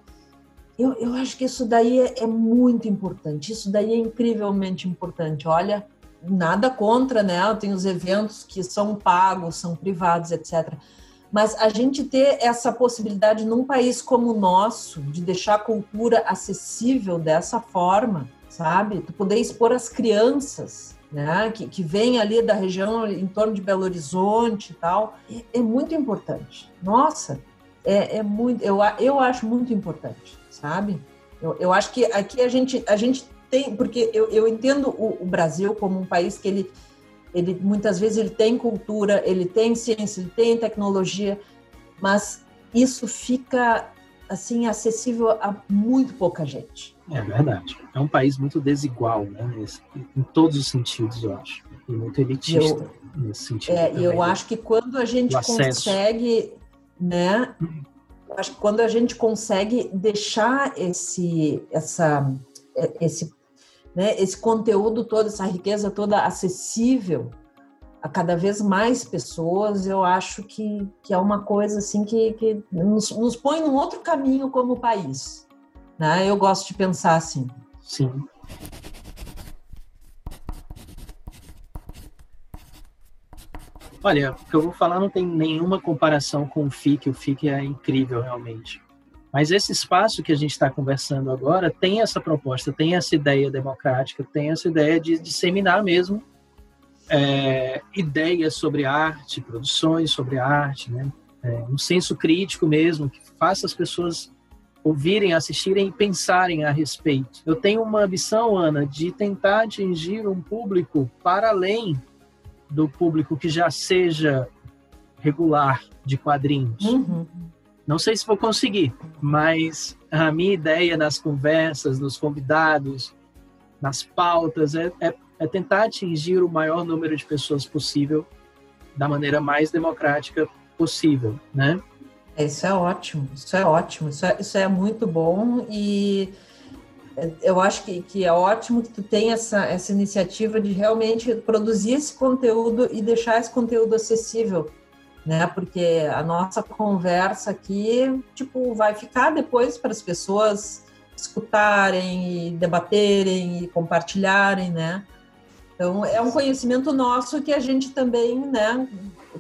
Eu, eu acho que isso daí é, é muito importante, isso daí é incrivelmente importante. Olha, nada contra, né? Tem os eventos que são pagos, são privados, etc. Mas a gente ter essa possibilidade num país como o nosso, de deixar a cultura acessível dessa forma, sabe? Tu poder expor as crianças, né? Que, que vêm ali da região em torno de Belo Horizonte e tal, é, é muito importante. Nossa, é, é, muito, eu, eu acho muito importante, sabe? Eu, eu acho que aqui a gente, a gente tem, porque eu, eu entendo o, o, Brasil como um país que ele, ele muitas vezes ele tem cultura, ele tem ciência, ele tem tecnologia, mas isso fica assim acessível a muito pouca gente. É verdade. É um país muito desigual, né? Em todos os sentidos, eu acho. E muito elitista eu, nesse sentido. É, e eu acho que quando a gente consegue, né? Acho que quando a gente consegue deixar esse, essa, esse né, esse conteúdo todo, essa riqueza toda acessível a cada vez mais pessoas, eu acho que, que é uma coisa assim que, que nos, nos põe num outro caminho como país. Né? Eu gosto de pensar assim. Sim. Olha, o que eu vou falar não tem nenhuma comparação com o FIC. O FIC é incrível, realmente. Mas esse espaço que a gente está conversando agora tem essa proposta, tem essa ideia democrática, tem essa ideia de disseminar mesmo é, ideias sobre arte, produções sobre arte, né? É, um senso crítico mesmo, que faça as pessoas ouvirem, assistirem e pensarem a respeito. Eu tenho uma ambição, Ana, de tentar atingir um público para além do público que já seja regular de quadrinhos. Uhum. Não sei se vou conseguir, mas a minha ideia nas conversas, nos convidados, nas pautas, é, é, é tentar atingir o maior número de pessoas possível da maneira mais democrática possível, né? Isso é ótimo, isso é ótimo, isso é, isso é muito bom e eu acho que, que é ótimo que tu tenha essa, essa iniciativa de realmente produzir esse conteúdo e deixar esse conteúdo acessível né? Porque a nossa conversa aqui, tipo, vai ficar depois para as pessoas escutarem e debaterem e compartilharem, né? Então, é um conhecimento nosso que a gente também, né,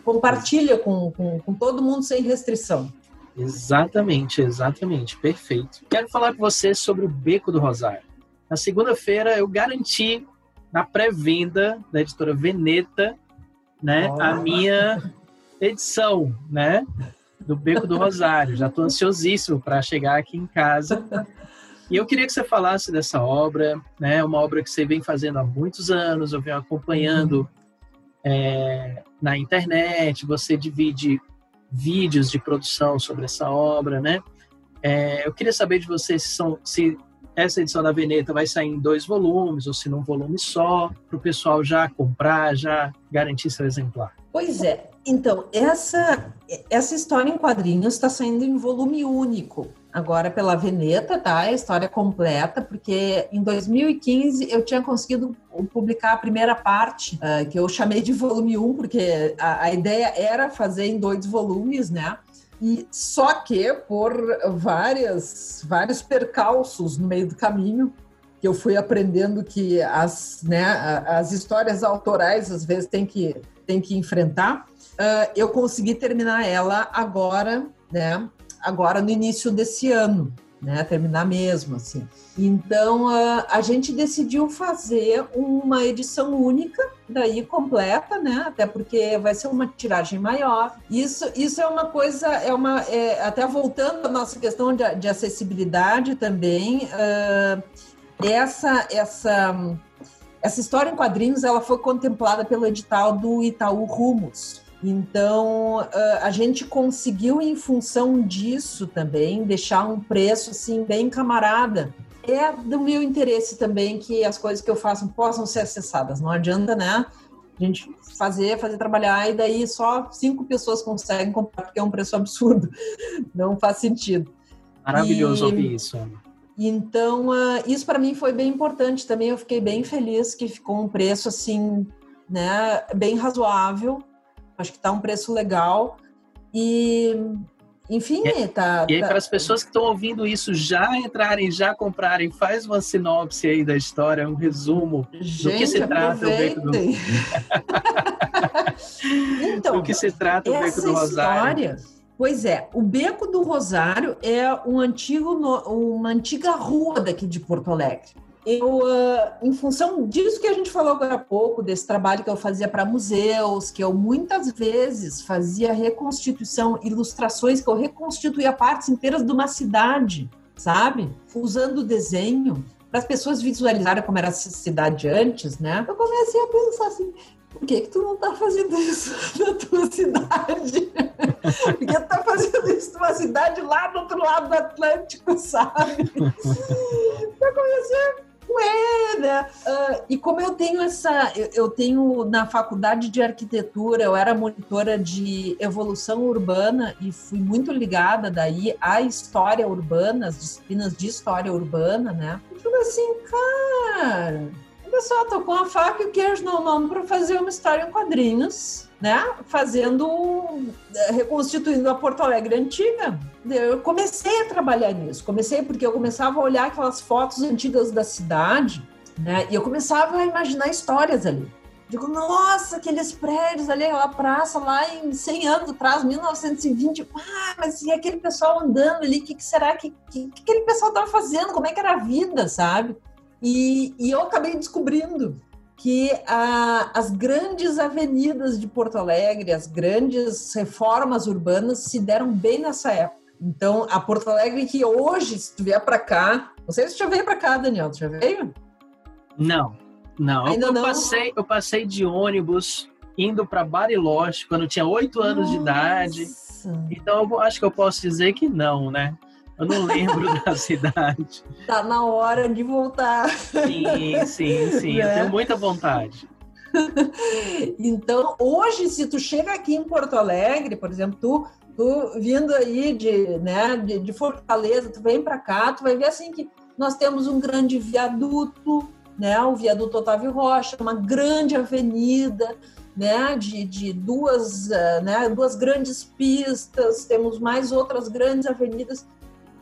compartilha com, com, com todo mundo sem restrição. Exatamente, exatamente, perfeito. Quero falar com você sobre o Beco do Rosário. Na segunda-feira eu garanti na pré-venda da editora Veneta, né, oh. a minha edição, né? Do Beco do Rosário. Já estou ansiosíssimo para chegar aqui em casa. E eu queria que você falasse dessa obra, né? Uma obra que você vem fazendo há muitos anos, eu venho acompanhando é, na internet. Você divide vídeos de produção sobre essa obra, né? É, eu queria saber de você se, são, se essa edição da Veneta vai sair em dois volumes ou se num volume só, para o pessoal já comprar, já garantir seu exemplar. Pois é, Então, essa, essa história em quadrinhos está saindo em volume único. Agora pela Veneta, tá? A história completa, porque em 2015 eu tinha conseguido publicar a primeira parte, uh, que eu chamei de volume 1, porque a, a ideia era fazer em dois volumes, né? E só que por várias, vários percalços no meio do caminho, que eu fui aprendendo que as, né, as histórias autorais às vezes tem que, tem que enfrentar, uh, eu consegui terminar ela agora, né? Agora no início desse ano, né? Terminar mesmo, assim. Então uh, a gente decidiu fazer uma edição única, daí completa, né? Até porque vai ser uma tiragem maior. Isso, isso é uma coisa, é uma, é, até voltando à nossa questão de, de acessibilidade também. Uh, essa essa essa história em quadrinhos ela foi contemplada pelo edital do Itaú Rumos. Então a gente conseguiu em função disso também deixar um preço assim bem camarada. É do meu interesse também que as coisas que eu faço possam ser acessadas. Não adianta, né? A gente fazer, fazer trabalhar e daí só cinco pessoas conseguem comprar porque é um preço absurdo. Não faz sentido. Maravilhoso e... ouvir isso. Então, isso para mim foi bem importante também. Eu fiquei bem feliz que ficou um preço assim, né, bem razoável. Acho que está um preço legal. E, enfim, e, tá. E aí, tá... para as pessoas que estão ouvindo isso já entrarem, já comprarem, faz uma sinopse aí da história, um resumo Gente, do que se trata o Beco do. então, do que se trata o Beco do Rosário. História Pois é, o Beco do Rosário é um antigo, uma antiga rua daqui de Porto Alegre. Eu, uh, em função disso que a gente falou agora há pouco, desse trabalho que eu fazia para museus, que eu muitas vezes fazia reconstituição, ilustrações, que eu reconstituía partes inteiras de uma cidade, sabe? Usando o desenho, para as pessoas visualizarem como era a cidade antes, né? Eu comecei a pensar assim, por que, que tu não está fazendo isso na tua cidade? Por que tu tá fazendo isso numa cidade lá do outro lado do Atlântico, sabe? Eu comecei ué, Uh, e como eu tenho essa, eu, eu, tenho na faculdade de arquitetura, eu era monitora de evolução urbana e fui muito ligada daí à história urbana, as disciplinas de história urbana, né? Falei assim, cara, o pessoal tô com a faca e o queijo na mão para fazer uma história em quadrinhos, né? Fazendo, eh, reconstituindo a Porto Alegre antiga. Eu comecei a trabalhar nisso. Comecei porque eu começava a olhar aquelas fotos antigas da cidade, né? E eu começava a imaginar histórias ali. Digo, nossa, aqueles prédios ali, aquela praça lá em 100 anos atrás, 1920. Ah, mas e aquele pessoal andando ali? O que, que, será que, que, que aquele pessoal estava fazendo? Como é que era a vida, sabe? E, e eu acabei descobrindo que a, as grandes avenidas de Porto Alegre, as grandes reformas urbanas se deram bem nessa época. Então, a Porto Alegre que hoje, se tu vier para cá, não sei se tu já veio para cá, Daniel, tu já veio? Não, não. Ainda eu, não? Passei, eu passei de ônibus indo para Bariloche quando eu tinha oito anos de idade. Então, eu acho que eu posso dizer que não, né? Eu não lembro da cidade. Tá na hora de voltar. Sim, sim, sim. Né? Eu tenho muita vontade. Então, hoje, se tu chega aqui em Porto Alegre, por exemplo, tu, tu vindo aí de, né, de, de Fortaleza, tu vem para cá, tu vai ver assim que nós temos um grande viaduto, né, o viaduto Otávio Rocha, uma grande avenida, né, de, de duas, eh, né, duas grandes pistas, temos mais outras grandes avenidas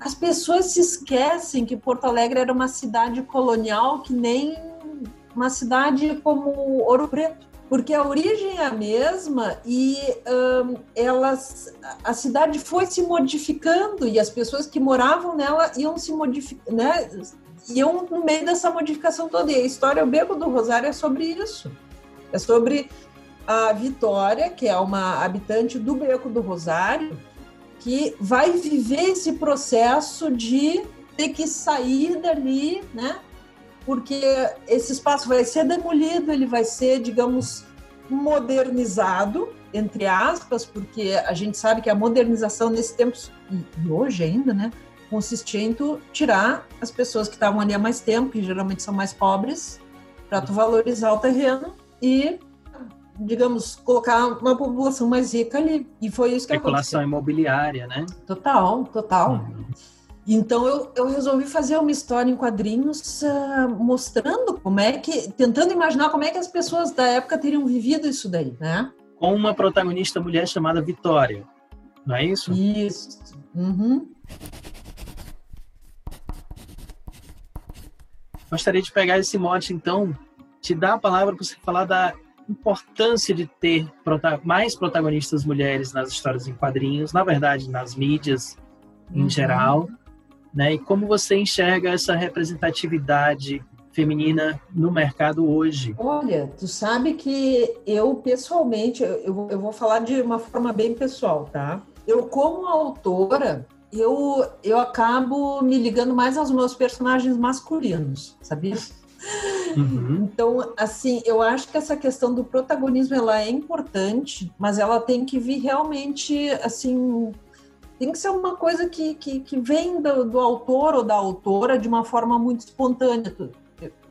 as pessoas se esquecem que Porto Alegre era uma cidade colonial que nem uma cidade como Ouro Preto, porque a origem é a mesma e um, elas, a cidade foi se modificando e as pessoas que moravam nela iam se modificando, né? Iam no meio dessa modificação toda. E a história, o Beco do Rosário é sobre isso. É sobre a Vitória, que é uma habitante do Beco do Rosário, que vai viver esse processo de ter que sair dali, né? Porque esse espaço vai ser demolido, ele vai ser, digamos, modernizado, entre aspas, porque a gente sabe que a modernização nesse tempo, e hoje ainda, né? Consistia em tirar as pessoas que estavam ali há mais tempo, que geralmente são mais pobres, para tu valorizar o terreno e digamos, colocar uma população mais rica ali. E foi isso que Especulação aconteceu. imobiliária, né? Total, total. Uhum. Então eu, eu resolvi fazer uma história em quadrinhos uh, mostrando como é que, tentando imaginar como é que as pessoas da época teriam vivido isso daí, né? Com uma protagonista mulher chamada Vitória, não é isso? Isso. Uhum. Gostaria de pegar esse mote, então, te dar a palavra para você falar da importância de ter mais protagonistas mulheres nas histórias em quadrinhos, na verdade, nas mídias em Uhum. geral, né? E como você enxerga essa representatividade feminina no mercado hoje? Olha, tu sabe que eu pessoalmente, eu, eu vou falar de uma forma bem pessoal, tá? Eu como autora, eu, eu acabo me ligando mais aos meus personagens masculinos, sabia? Uhum. Então, assim, eu acho que essa questão do protagonismo ela é importante, mas ela tem que vir realmente, assim, tem que ser uma coisa que, que, que vem do, do autor ou da autora de uma forma muito espontânea.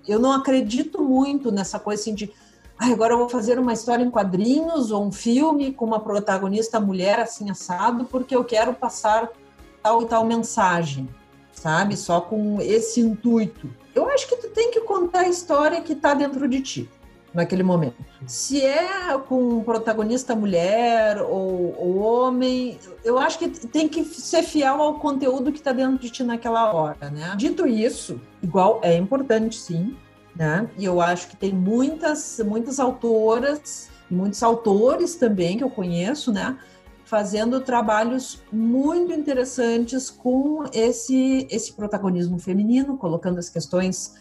Eu- não acredito muito nessa coisa assim de, "Ai, agora eu vou fazer uma história em quadrinhos ou um filme com uma protagonista mulher assim assado, porque eu quero passar tal e tal mensagem, sabe? Só com esse intuito. Eu acho que tu tem que contar a história que está dentro de ti naquele momento. Se é com um protagonista mulher ou, ou homem, eu acho que tem que ser fiel ao conteúdo que está dentro de ti naquela hora, né? Dito isso, igual é importante sim, né? E eu acho que tem muitas muitas autoras muitos autores também que eu conheço, né? Fazendo trabalhos muito interessantes com esse esse protagonismo feminino, colocando as questões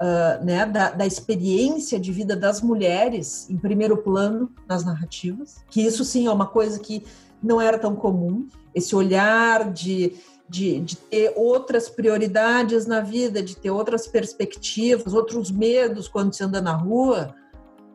uh, né, da, da, experiência de vida das mulheres em primeiro plano nas narrativas, que isso sim é uma coisa que não era tão comum, esse olhar de, de, de ter outras prioridades na vida, de ter outras perspectivas, outros medos quando você anda na rua,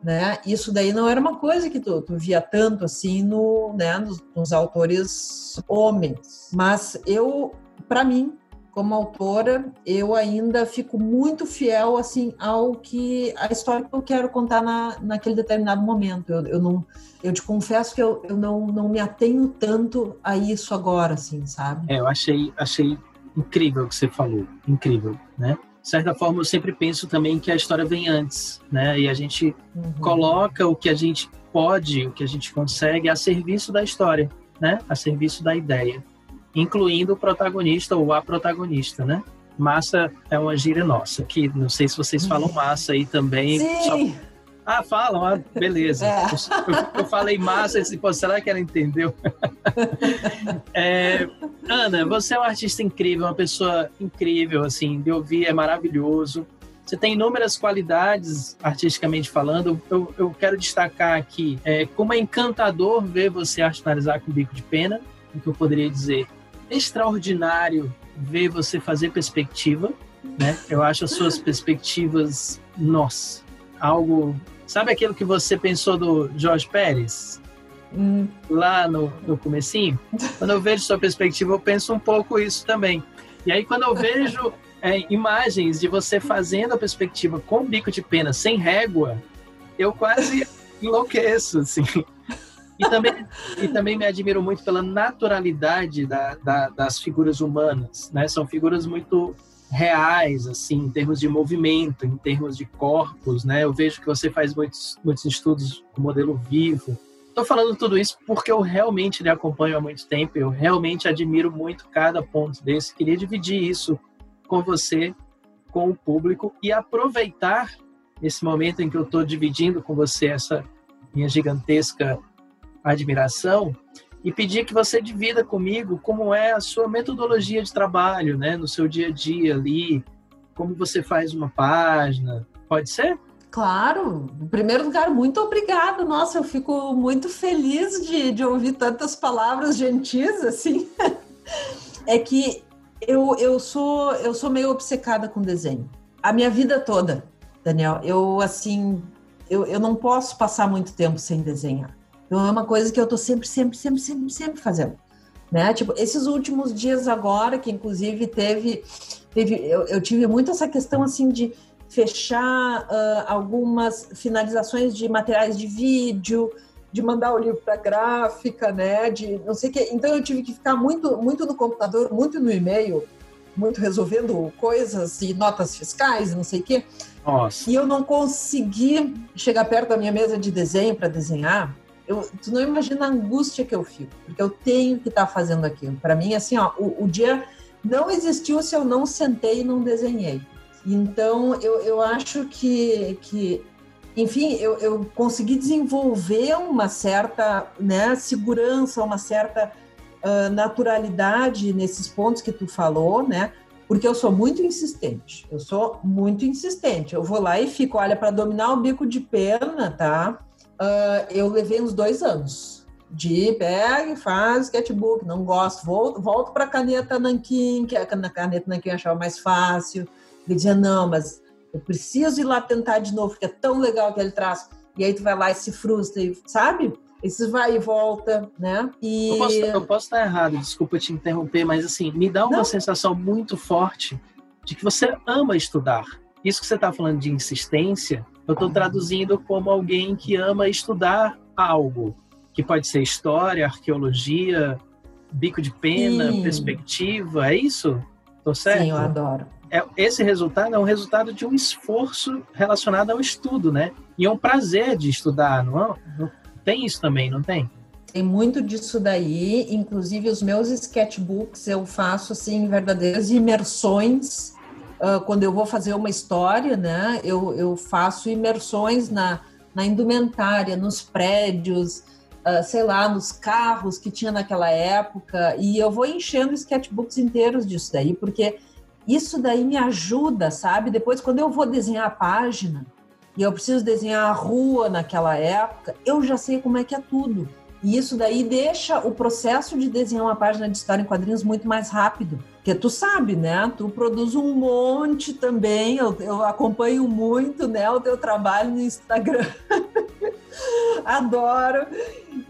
né? Isso daí não era uma coisa que tu, tu via tanto assim no, né, nos, nos autores homens, mas eu, para mim, como autora, eu ainda fico muito fiel assim ao que a história que eu quero contar na, naquele determinado momento. Eu, eu não, eu te confesso que eu, eu não, não me atenho tanto a isso agora, assim, sabe? É, eu achei, achei incrível o que você falou, incrível, né? De certa forma, eu sempre penso também que a história vem antes, né? E a gente uhum. coloca o que a gente pode, o que a gente consegue a serviço da história, né? A serviço da ideia incluindo o protagonista ou a protagonista, né? Massa é uma gíria nossa, que não sei se vocês falam massa aí também. Sim. Só... Ah, falam, ah, beleza. É. Eu, eu, falei massa, e pô, será que ela entendeu? é, Ana, você é uma artista incrível, uma pessoa incrível, assim, de ouvir, é maravilhoso. Você tem inúmeras qualidades, artisticamente falando. Eu, eu quero destacar aqui é, como é encantador ver você artificializar com bico de pena, o que eu poderia dizer extraordinário ver você fazer perspectiva, né? Eu acho as suas perspectivas, nossa, algo. Sabe aquilo que você pensou do Jorge Pérez? Hum. Lá no, no comecinho? Quando eu vejo sua perspectiva, eu penso um pouco isso também. E aí, quando eu vejo é, imagens de você fazendo a perspectiva com bico de pena, sem régua, eu quase enlouqueço, assim. E também, e também me admiro muito pela naturalidade da, da, das figuras humanas, né? São figuras muito reais, assim, em termos de movimento, em termos de corpos, né? Eu vejo que você faz muitos, muitos estudos com modelo vivo. Estou falando tudo isso porque eu realmente lhe acompanho há muito tempo, eu realmente admiro muito cada ponto desse. Queria dividir isso com você, com o público e aproveitar esse momento em que eu estou dividindo com você essa minha gigantesca admiração e pedir que você divida comigo como é a sua metodologia de trabalho, né, no seu dia a dia ali, como você faz uma página. Pode ser? Claro. Em primeiro lugar, muito obrigada. Nossa, eu fico muito feliz de, de ouvir tantas palavras gentis assim. é que eu, eu sou eu sou meio obcecada com desenho. A minha vida toda, Daniel. Eu assim, eu, eu não posso passar muito tempo sem desenhar. Então é uma coisa que eu tô sempre, sempre, sempre, sempre, sempre fazendo. Né? Tipo, esses últimos dias agora, que inclusive teve, teve eu, eu tive muito essa questão assim de fechar uh, algumas finalizações de materiais de vídeo, de mandar o livro para gráfica, né? De não sei o que. Então eu tive que ficar muito, muito no computador, muito no e-mail, muito resolvendo coisas e notas fiscais, não sei o quê. Nossa. E eu não consegui chegar perto da minha mesa de desenho para desenhar. Eu, tu não imagina a angústia que eu fico, porque eu tenho que estar tá fazendo aquilo. Para mim, assim, ó, o, o dia não existiu se eu não sentei e não desenhei. Então, eu, eu acho que, que enfim, eu, eu consegui desenvolver uma certa né, segurança, uma certa uh, naturalidade nesses pontos que tu falou, né? Porque eu sou muito insistente. Eu sou muito insistente. Eu vou lá e fico, olha, para dominar o bico de pena, tá? Uh, eu levei uns dois anos de pega e faz sketchbook, não gosto, volto, volto para caneta Nankin, que a caneta Nankin eu achava mais fácil. Ele dizia, não, mas eu preciso ir lá tentar de novo, porque é tão legal aquele traço. E aí tu vai lá e se frustra, sabe? Esse vai e volta, né? E... Eu, posso, eu posso estar errado, desculpa te interromper, mas assim, me dá uma Não. sensação muito forte de que você ama estudar. Isso que você está falando de insistência, eu estou traduzindo como alguém que ama estudar algo, que pode ser história, arqueologia, bico de pena, Sim. perspectiva, é isso? Tô certo? Sim, eu adoro. É, esse resultado é um resultado de um esforço relacionado ao estudo, né? E é um prazer de estudar, não, é? não tem isso também, não tem? Tem muito disso daí, inclusive os meus sketchbooks eu faço assim verdadeiras imersões uh, quando eu vou fazer uma história, né? Eu, eu faço imersões na, na indumentária, nos prédios, uh, sei lá, nos carros que tinha naquela época e eu vou enchendo sketchbooks inteiros disso daí porque isso daí me ajuda, sabe? Depois quando eu vou desenhar a página e eu preciso desenhar a rua naquela época, eu já sei como é que é tudo. E isso daí deixa o processo de desenhar uma página de história em quadrinhos muito mais rápido. Porque tu sabe, né? Tu produz um monte também, eu, eu acompanho muito né, o teu trabalho no Instagram. Adoro.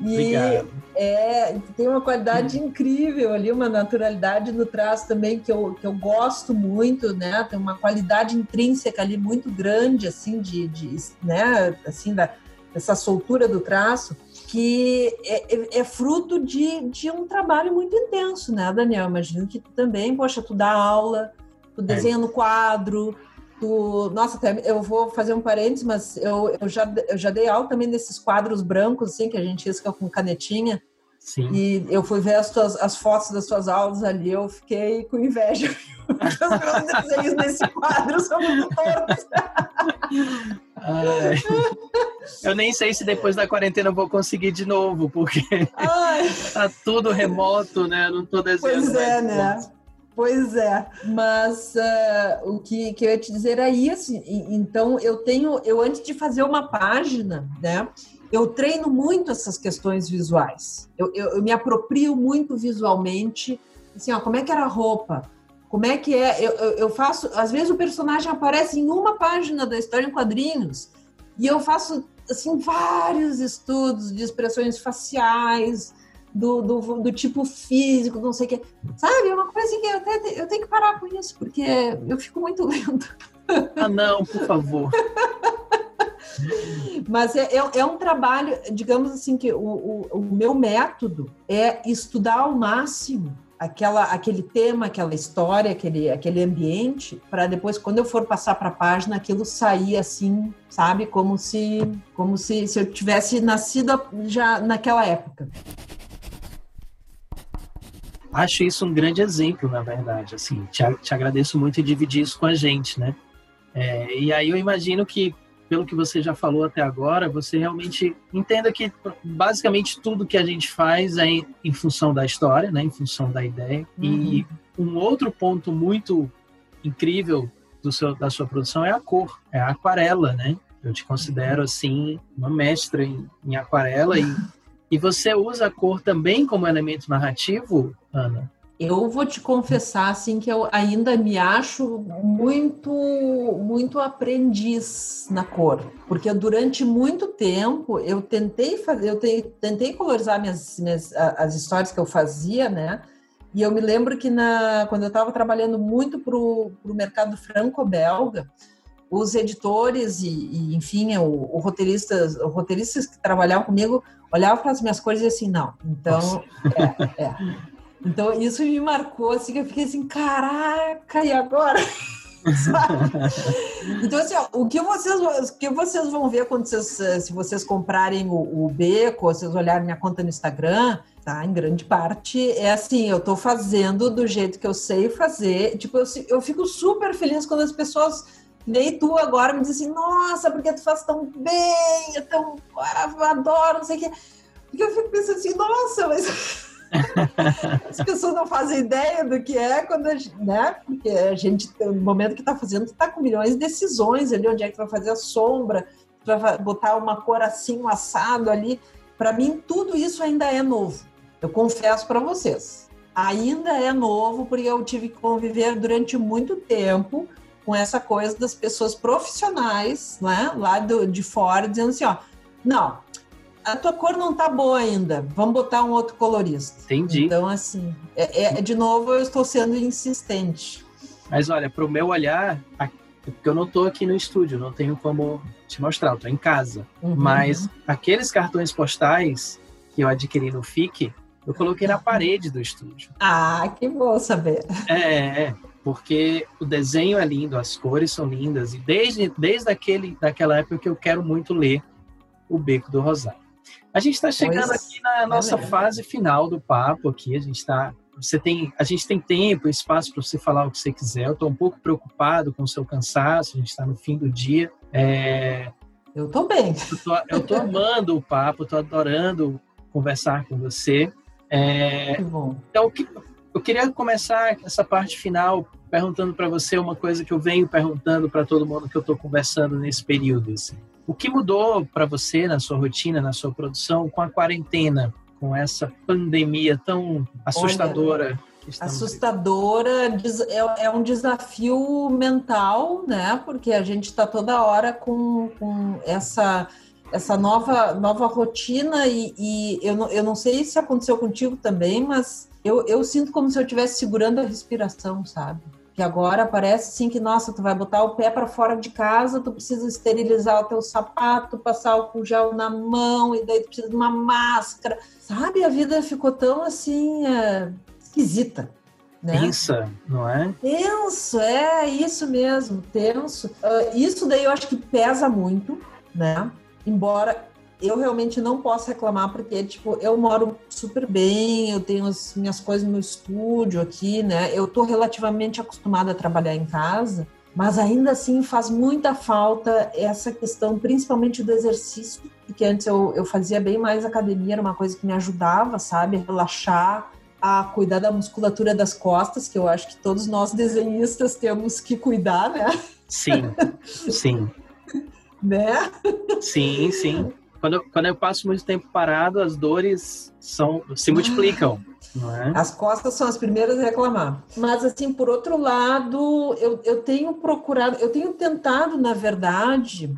E Obrigado. é, tem uma qualidade incrível ali, uma naturalidade no traço também que eu, que eu gosto muito, né? Tem uma qualidade intrínseca ali muito grande, assim, de, de né? Assim, da, dessa soltura do traço que é, é, é, fruto de, de um trabalho muito intenso, né, Daniel? Imagino que tu também, poxa, tu dá aula, tu é. desenha no quadro, tu... Nossa, até eu vou fazer um parênteses, mas eu, eu, já, eu já dei aula também nesses quadros brancos, assim, que a gente risca com canetinha. Sim. E eu fui ver as, tuas, as fotos das suas aulas ali, eu fiquei com inveja. Os meus desenhos nesse quadro são muito tortos. Eu nem sei se depois da quarentena eu vou conseguir de novo, porque Ai. tá tudo remoto, né? Eu não tô desenhando. Pois é, né? Pois é, mas uh, o que, que eu ia te dizer é isso. Então, eu tenho, eu antes de fazer uma página, né, eu treino muito essas questões visuais. Eu, eu, eu me aproprio muito visualmente. Assim, ó, como é que era a roupa? Como é que é? Eu, eu, faço. Às vezes o personagem aparece em uma página da história em quadrinhos e eu faço assim vários estudos de expressões faciais, do, do, do tipo físico, não sei o que. Sabe? É uma coisa que eu, até, eu tenho que parar com isso, porque eu fico muito lento. Ah, não, por favor. Mas é, é, é, um trabalho, digamos assim, que o, o, o meu método é estudar ao máximo aquela, aquele tema, aquela história, aquele, aquele ambiente, para depois, quando eu for passar para a página, aquilo sair assim, sabe? Como se, como se, se eu tivesse nascido já naquela época. Acho isso um grande exemplo, na verdade. Assim, te, te agradeço muito em dividir isso com a gente, né? É, e aí eu imagino que pelo que você já falou até agora, você realmente entenda que basicamente tudo que a gente faz é em, em função da história, né, em função da ideia. Uhum. E um outro ponto muito incrível do seu, da sua produção é a cor, é a aquarela, né? Eu te considero assim uma mestra em, em aquarela e, e você usa a cor também como elemento narrativo, Ana? Eu vou te confessar assim que eu ainda me acho muito muito aprendiz na cor, porque durante muito tempo eu tentei fazer, eu tentei colorizar minhas, minhas as histórias que eu fazia, né? E eu me lembro que na quando eu estava trabalhando muito para o mercado franco-belga, os editores e, e enfim, o, o roteiristas, os roteiristas que trabalhavam comigo olhavam para as minhas cores e assim, não. Então, é, é. Então, isso me marcou, assim, que eu fiquei assim, caraca, e agora? então, assim, ó, o, que vocês, o que vocês vão ver quando vocês, se vocês comprarem o, o Beco, vocês olharem minha conta no Instagram, tá? Em grande parte, é assim, eu tô fazendo do jeito que eu sei fazer. Tipo, eu, eu fico super feliz quando as pessoas nem tu agora me dizem assim, nossa, porque tu faz tão bem, eu, tão, eu adoro, não sei o quê. Porque eu fico pensando assim, nossa, mas as pessoas não fazem ideia do que é quando a gente, né? Porque a gente, no momento que está fazendo, está com milhões de decisões ali, onde é que vai fazer a sombra, vai botar uma cor assim, um assado ali. Para mim, tudo isso ainda é novo. Eu confesso para vocês. Ainda é novo, porque eu tive que conviver durante muito tempo com essa coisa das pessoas profissionais, né, lá do, de fora, dizendo assim, ó, não, a tua cor não tá boa ainda, vamos botar um outro colorista. Entendi. Então, assim, é, é de novo eu estou sendo insistente. Mas olha, para o meu olhar, porque eu não estou aqui no estúdio, não tenho como te mostrar, eu tô em casa. Uhum. Mas aqueles cartões postais que eu adquiri no FIC, eu coloquei na parede do estúdio. Ah, que bom saber. É, é porque o desenho é lindo, as cores são lindas, e desde, desde aquele, daquela época que eu quero muito ler o Beco do Rosário. A gente está chegando pois, aqui na nossa é fase final do papo aqui, a gente está você tem, a gente tem tempo, espaço para você falar o que você quiser. Eu estou um pouco preocupado com o seu cansaço, a gente está no fim do dia. É... Eu estou bem. Eu estou amando o papo, estou adorando conversar com você. É... Então, eu queria começar essa parte final perguntando para você uma coisa que eu venho perguntando para todo mundo que eu estou conversando nesse período. Assim. O que mudou para você na sua rotina, na sua produção, com a quarentena, com essa pandemia tão assustadora? assustadora é, é, um desafio mental, né? Porque a gente está toda hora com, com essa essa nova nova rotina e, e, eu, não, eu não sei se aconteceu contigo também, mas eu, eu sinto como se eu estivesse segurando a respiração, sabe? Que agora parece assim que, nossa, tu vai botar o pé para fora de casa, tu precisa esterilizar o teu sapato, passar o gel na mão, e daí tu precisa de uma máscara. Sabe, a vida ficou tão assim, é, esquisita. Né? Tensa, não é? Tenso, é isso mesmo, tenso. Uh, isso daí eu acho que pesa muito, né? Embora eu realmente não posso reclamar porque, tipo, eu moro super bem, eu tenho as minhas coisas no estúdio aqui, né? Eu tô relativamente acostumada a trabalhar em casa, mas ainda assim faz muita falta essa questão, principalmente do exercício, porque antes eu, eu fazia bem mais academia, era uma coisa que me ajudava, sabe? A relaxar, a cuidar da musculatura das costas, que eu acho que todos nós desenhistas temos que cuidar, né? Sim, sim. né? Sim, sim quando, eu, quando eu passo muito tempo parado, as dores são, se multiplicam. É? As costas são as primeiras a reclamar. Mas, assim, por outro lado, eu, eu tenho procurado, eu tenho tentado, na verdade,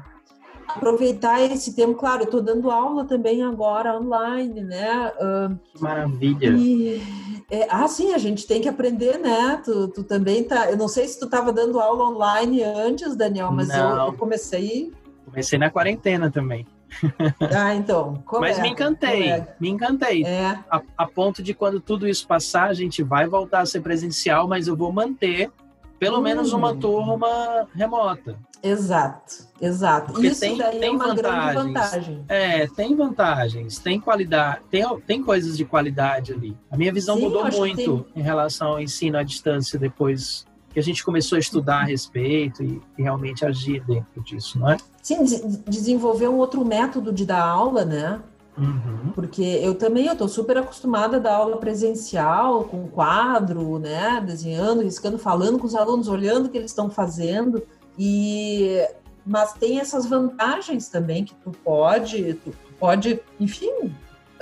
aproveitar esse tempo. Claro, eu estou dando aula também agora online, né? Uh, que maravilha! E, é, ah, sim, a gente tem que aprender, né? Tu, tu também tá. Eu não sei se tu estava dando aula online antes, Daniel, mas eu, eu, comecei. Comecei na quarentena também. Ah, então. Mas me encantei, me encantei. É. A, a, ponto de quando tudo isso passar, a gente vai voltar a ser presencial, mas eu vou manter pelo hum. menos uma turma remota. Exato, exato. Porque isso tem, daí é tem é uma vantagens. grande vantagem. É, tem vantagens, tem qualidade, tem, tem coisas de qualidade ali. A minha visão Sim, mudou muito tem... em relação ao ensino à distância depois que a gente começou a estudar a respeito e, e realmente agir dentro disso, não é? Sim, desenvolver um outro método de dar aula, né? Uhum. Porque eu também estou super acostumada a dar aula presencial, com quadro, né? Desenhando, riscando, falando com os alunos, olhando o que eles estão fazendo. E mas tem essas vantagens também que tu pode, tu pode, enfim,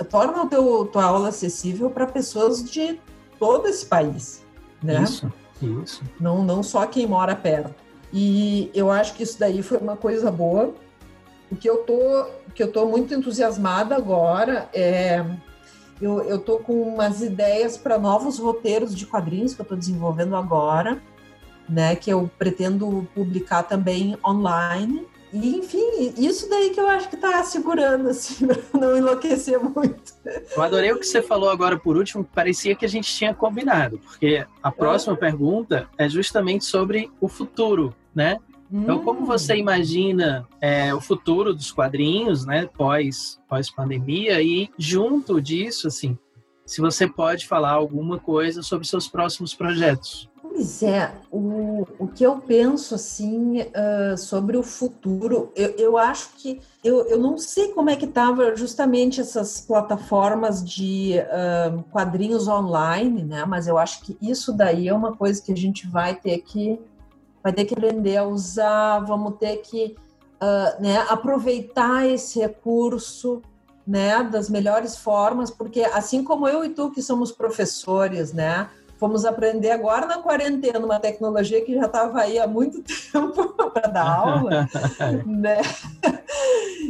torna o teu tua aula acessível para pessoas de todo esse país, né? Isso. Isso. Não, não só quem mora perto. E eu acho que isso daí foi uma coisa boa. O que eu tô, que eu tô muito entusiasmada agora é eu, eu tô com umas ideias para novos roteiros de quadrinhos que eu estou desenvolvendo agora. né? Que eu pretendo publicar também online. E, enfim, isso daí que eu acho que está segurando, assim, para não enlouquecer muito. Eu adorei o que você falou agora por último, parecia que a gente tinha combinado, porque a próxima é. pergunta é justamente sobre o futuro, né? Então, como hum. você imagina é, o futuro dos quadrinhos, né, pós, pós pandemia e junto disso, assim, se você pode falar alguma coisa sobre seus próximos projetos? Pois é, o, o que eu penso assim uh, sobre o futuro, eu, eu acho que eu, eu não sei como é que estava justamente essas plataformas de uh, quadrinhos online, né? Mas eu acho que isso daí é uma coisa que a gente vai ter que vai ter que aprender a usar, vamos ter que uh, né, aproveitar esse recurso né, das melhores formas, porque assim como eu e tu que somos professores, né, fomos aprender agora na quarentena uma tecnologia que já estava aí há muito tempo para dar aula, né?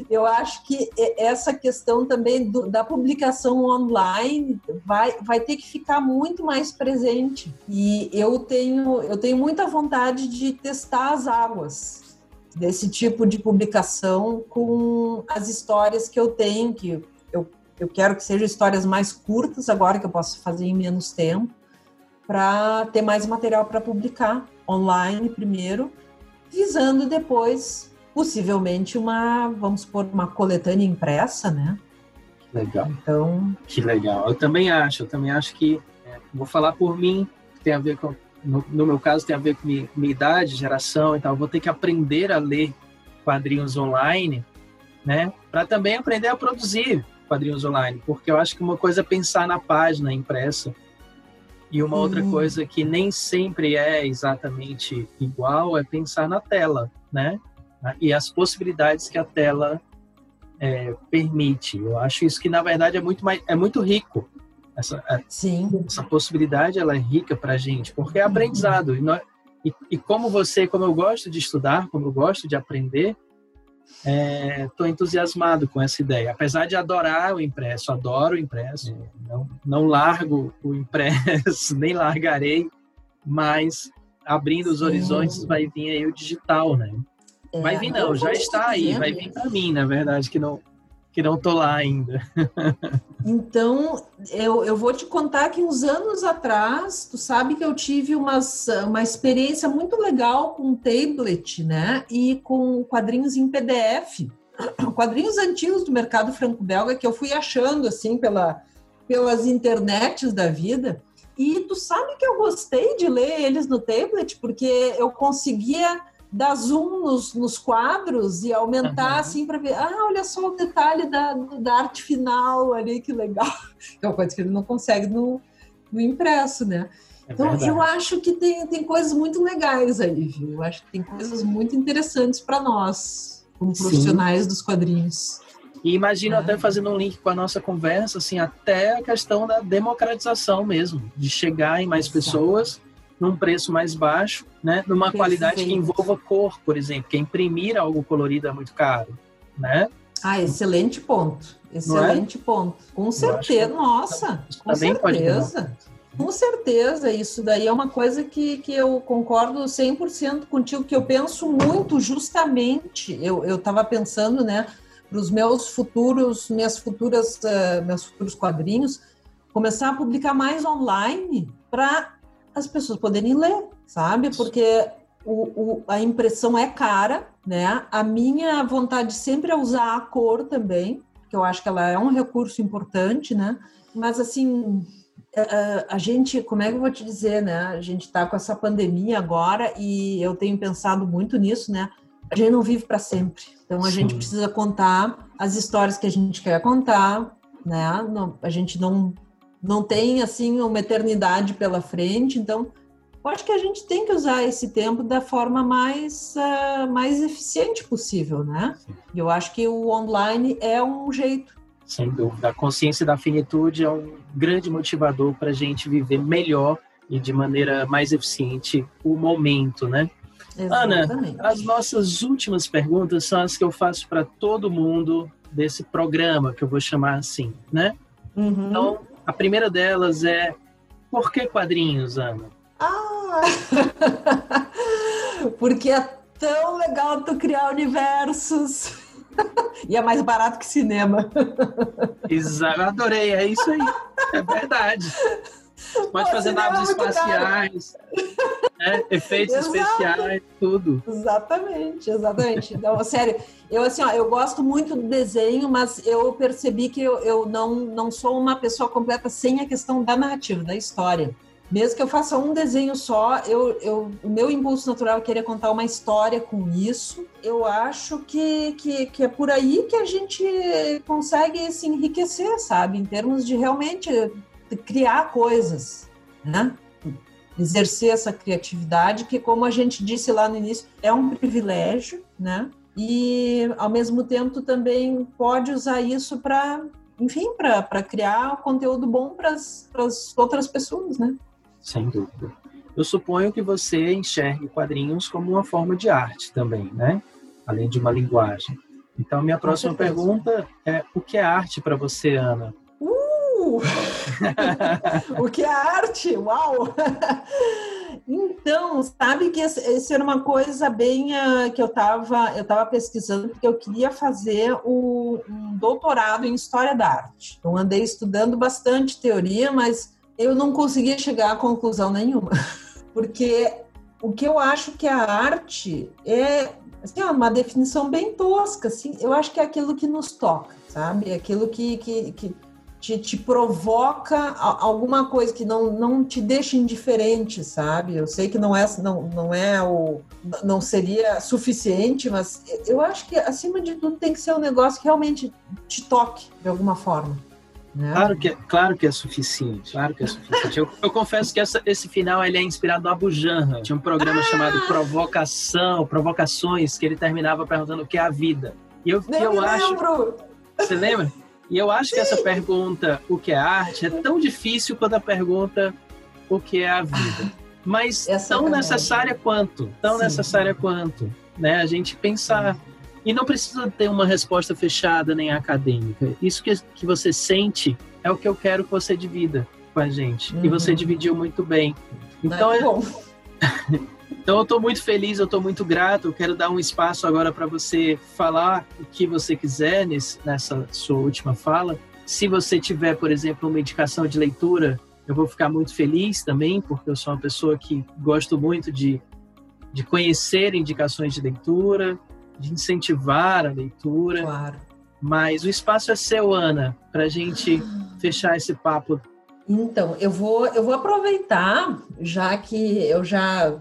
Eu acho que essa questão também do, da publicação online vai, vai ter que ficar muito mais presente. E eu tenho, eu tenho muita vontade de testar as águas desse tipo de publicação com as histórias que eu tenho, que eu, eu quero que sejam histórias mais curtas agora, que eu posso fazer em menos tempo para ter mais material para publicar online primeiro, visando depois possivelmente uma, vamos supor, uma coletânea impressa, né? Que legal. Então, que legal. Eu também acho, eu também acho que é, vou falar por mim, tem a ver com no, no, meu caso tem a ver com minha, minha idade, geração e tal. vou ter que aprender a ler quadrinhos online, né? Para também aprender a produzir quadrinhos online, porque eu acho que uma coisa é pensar na página impressa e uma outra hum. coisa que nem sempre é exatamente igual é pensar na tela, né? E as possibilidades que a tela é, permite. Eu acho isso que na verdade é muito mais, é muito rico. Essa, é, Sim. essa possibilidade ela é rica para a gente, porque é aprendizado. E, nós, e, e como você, como eu gosto de estudar, como eu gosto de aprender, estou é, entusiasmado com essa ideia. Apesar de adorar o impresso, adoro o impresso, não, não largo o impresso, nem largarei, mas abrindo os Sim. horizontes vai vir aí o digital, né? É, vai vir não, já está aí, vai vir para mim, na verdade, que não que não tô lá ainda. então, eu, eu vou te contar que uns anos atrás, tu sabe que eu tive umas, uma experiência muito legal com tablet, né? E com quadrinhos em PDF. Quadrinhos antigos do mercado franco-belga que eu fui achando, assim, pela, pelas internets da vida. E tu sabe que eu gostei de ler eles no tablet, porque eu conseguia dar zoom nos, nos quadros e aumentar uhum. assim para ver, ah, olha só o detalhe da, da arte final ali, que legal. É uma coisa que ele não consegue no, no impresso, né? É então, verdade. eu acho que tem, tem coisas muito legais aí, viu? Eu acho que tem coisas muito interessantes para nós, como profissionais Sim. dos quadrinhos. E imagino é. até fazendo um link com a nossa conversa, assim, até a questão da democratização mesmo, de chegar em mais Exato. pessoas num preço mais baixo, né? Numa Perfeito. qualidade que envolva cor, por exemplo, que imprimir algo colorido é muito caro, né? Ah, excelente ponto. É? Excelente é? ponto. Com certeza, nossa, com certeza. Com certeza, isso daí é uma coisa que, que eu concordo 100% contigo, que eu penso muito justamente, eu estava pensando, né, para os meus futuros, minhas futuras, uh, meus futuros quadrinhos, começar a publicar mais online para as pessoas poderem ler, sabe? Porque o, o, a impressão é cara, né? A minha vontade sempre é usar a cor também, que eu acho que ela é um recurso importante, né? Mas assim, a, gente, como é que eu vou te dizer, né? A gente está com essa pandemia agora e eu tenho pensado muito nisso, né? A gente não vive para sempre. Então a Sim. gente precisa contar as histórias que a gente quer contar, né? Não, a gente não não tem assim uma eternidade pela frente, então eu acho que a gente tem que usar esse tempo da forma mais, uh, mais eficiente possível, né? E eu acho que o online é um jeito. Sem dúvida. A consciência da finitude é um grande motivador para a gente viver melhor e de maneira mais eficiente o momento, né? Exatamente. Ana, as nossas últimas perguntas são as que eu faço para todo mundo desse programa, que eu vou chamar assim, né? Uhum. Então, a primeira delas é por que quadrinhos, Ana? Ah! Porque é tão legal tu criar universos. e é mais barato que cinema. Exato, adorei, é isso aí. É verdade. Pode fazer naves espaciais, né? efeitos Exato. especiais, tudo. Exatamente, exatamente. Então, sério, eu assim, ó, eu gosto muito do desenho, mas eu percebi que eu, eu não, não sou uma pessoa completa sem a questão da narrativa, da história. Mesmo que eu faça um desenho só, eu, eu, o meu impulso natural é querer contar uma história com isso. Eu acho que, que, que é por aí que a gente consegue se enriquecer, sabe? Em termos de realmente criar coisas, né? Exercer essa criatividade, que, como a gente disse lá no início, é um privilégio, né? E, ao mesmo tempo, também pode usar isso para, enfim, para criar conteúdo bom para as outras pessoas, né? Sem dúvida. Eu suponho que você enxergue quadrinhos como uma forma de arte também, né? Além de uma linguagem. Então, minha próxima pergunta é: o que é arte para você, Ana? O que é arte? Uau! Então, sabe que isso era uma coisa bem uh, que eu estava eu tava pesquisando, porque eu queria fazer o, um doutorado em História da Arte. Eu andei estudando bastante teoria, mas eu não conseguia chegar a conclusão nenhuma, porque o que eu acho que a arte é assim, uma definição bem tosca, assim, eu acho que é aquilo que nos toca, sabe? Aquilo que, que, que te, te, provoca alguma coisa que não, não te deixa indiferente, sabe? Eu sei que não é, não, não é o não seria suficiente, mas eu acho que acima de tudo tem que ser um negócio que realmente te toque de alguma forma. Né? Claro, que, é, claro que é suficiente, claro que é suficiente. Eu, eu confesso que essa, esse final ele é inspirado no Abu Janra. Tinha um programa ah! chamado Provocação, Provocações, que ele terminava perguntando o que é a vida. E eu, Nem eu acho. Lembro. Você lembra? E eu acho Sim. que essa pergunta, o que é arte, é tão difícil quanto a pergunta, o que é a vida. Mas essa tão é necessária quanto, tão Sim. necessária quanto, né? A gente pensar e não precisa ter uma resposta fechada nem acadêmica. Isso que, que você sente é o que eu quero que você divida com a gente. Uhum. E você uhum. dividiu muito bem. Então, é bom. então eu estou muito feliz, eu estou muito grato. Eu quero dar um espaço agora para você falar o que você quiser nesse, nessa sua última fala. Se você tiver, por exemplo, uma indicação de leitura, eu vou ficar muito feliz também, porque eu sou uma pessoa que gosto muito de, de conhecer indicações de leitura de incentivar a leitura. Claro. Mas o espaço é seu, Ana, para a gente fechar esse papo. Então, eu vou, eu vou aproveitar, já que eu já,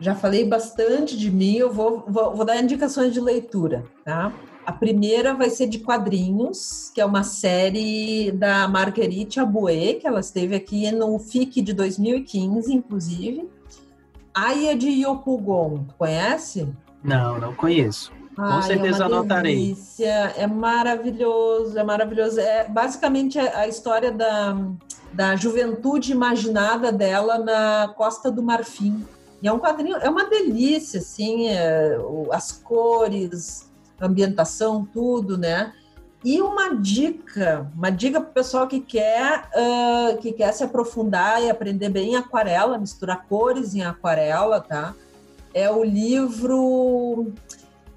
já falei bastante de mim, eu vou, vou, vou dar indicações de leitura, tá? A primeira vai ser de quadrinhos, que é uma série da Marguerite Aboué, que ela esteve aqui no FIC de 2015, inclusive. Aya de Yopugon, conhece? Não, não conheço. Com Ai, certeza é anotarei. Delícia, é maravilhoso, é maravilhoso. É basicamente a história da, da juventude imaginada dela na Costa do Marfim. E é um quadrinho, é uma delícia, assim, é, as cores, ambientação, tudo, né? E uma dica, uma dica para o pessoal que quer, uh, que quer se aprofundar e aprender bem aquarela, misturar cores em aquarela, tá? é o livro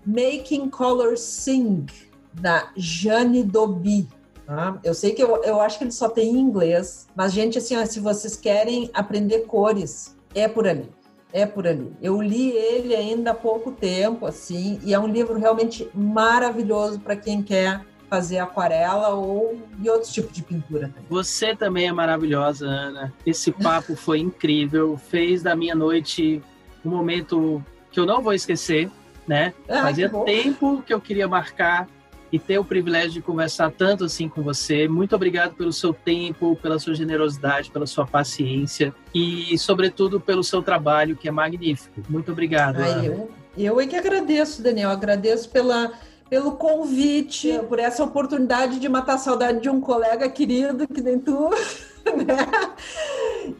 Making Color Sing, da Jane Dobi. Tá? Eu sei que eu, eu acho que ele só tem em inglês, mas, gente, assim, ó, se vocês querem aprender cores, é por ali. É por ali. Eu li ele ainda há pouco tempo, assim, e é um livro realmente maravilhoso para quem quer fazer aquarela ou de outros tipos de pintura. Você também é maravilhosa, Ana. Esse papo foi incrível, fez da minha noite um momento que eu não vou esquecer, né? Ah, Fazia que tempo que eu queria marcar e ter o privilégio de conversar tanto assim com você. Muito obrigado pelo seu tempo, pela sua generosidade, pela sua paciência e, sobretudo, pelo seu trabalho, que é magnífico. Muito obrigado. Ah, eu, eu é que agradeço, Daniel. Agradeço pela, pelo convite, por essa oportunidade de matar a saudade de um colega querido que nem tu. né?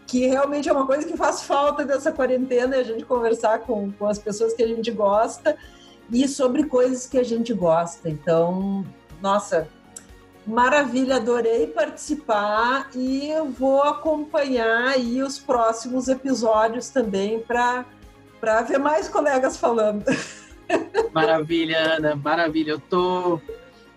Que realmente é uma coisa que faz falta dessa quarentena, a gente conversar com, com as pessoas que a gente gosta e sobre coisas que a gente gosta. Então, nossa, maravilha, adorei participar e eu vou acompanhar aí os próximos episódios também para para ver mais colegas falando. Maravilha, Ana, maravilha. Eu tô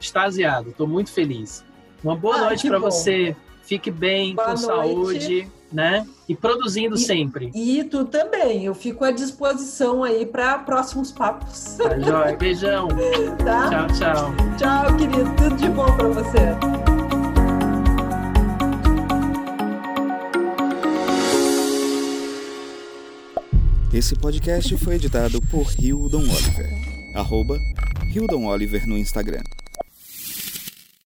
extasiado, tô muito feliz. Uma boa Ah, noite para você. Fique bem, Boa com noite. saúde, né? E produzindo E- sempre. E tu também, eu fico à disposição aí para próximos papos, Tá joia? Beijão. tá? Tchau, tchau. Tchau, querido, tudo de bom para você. Esse podcast foi editado por Hildon Oliver. Arroba Hildon Oliver no Instagram.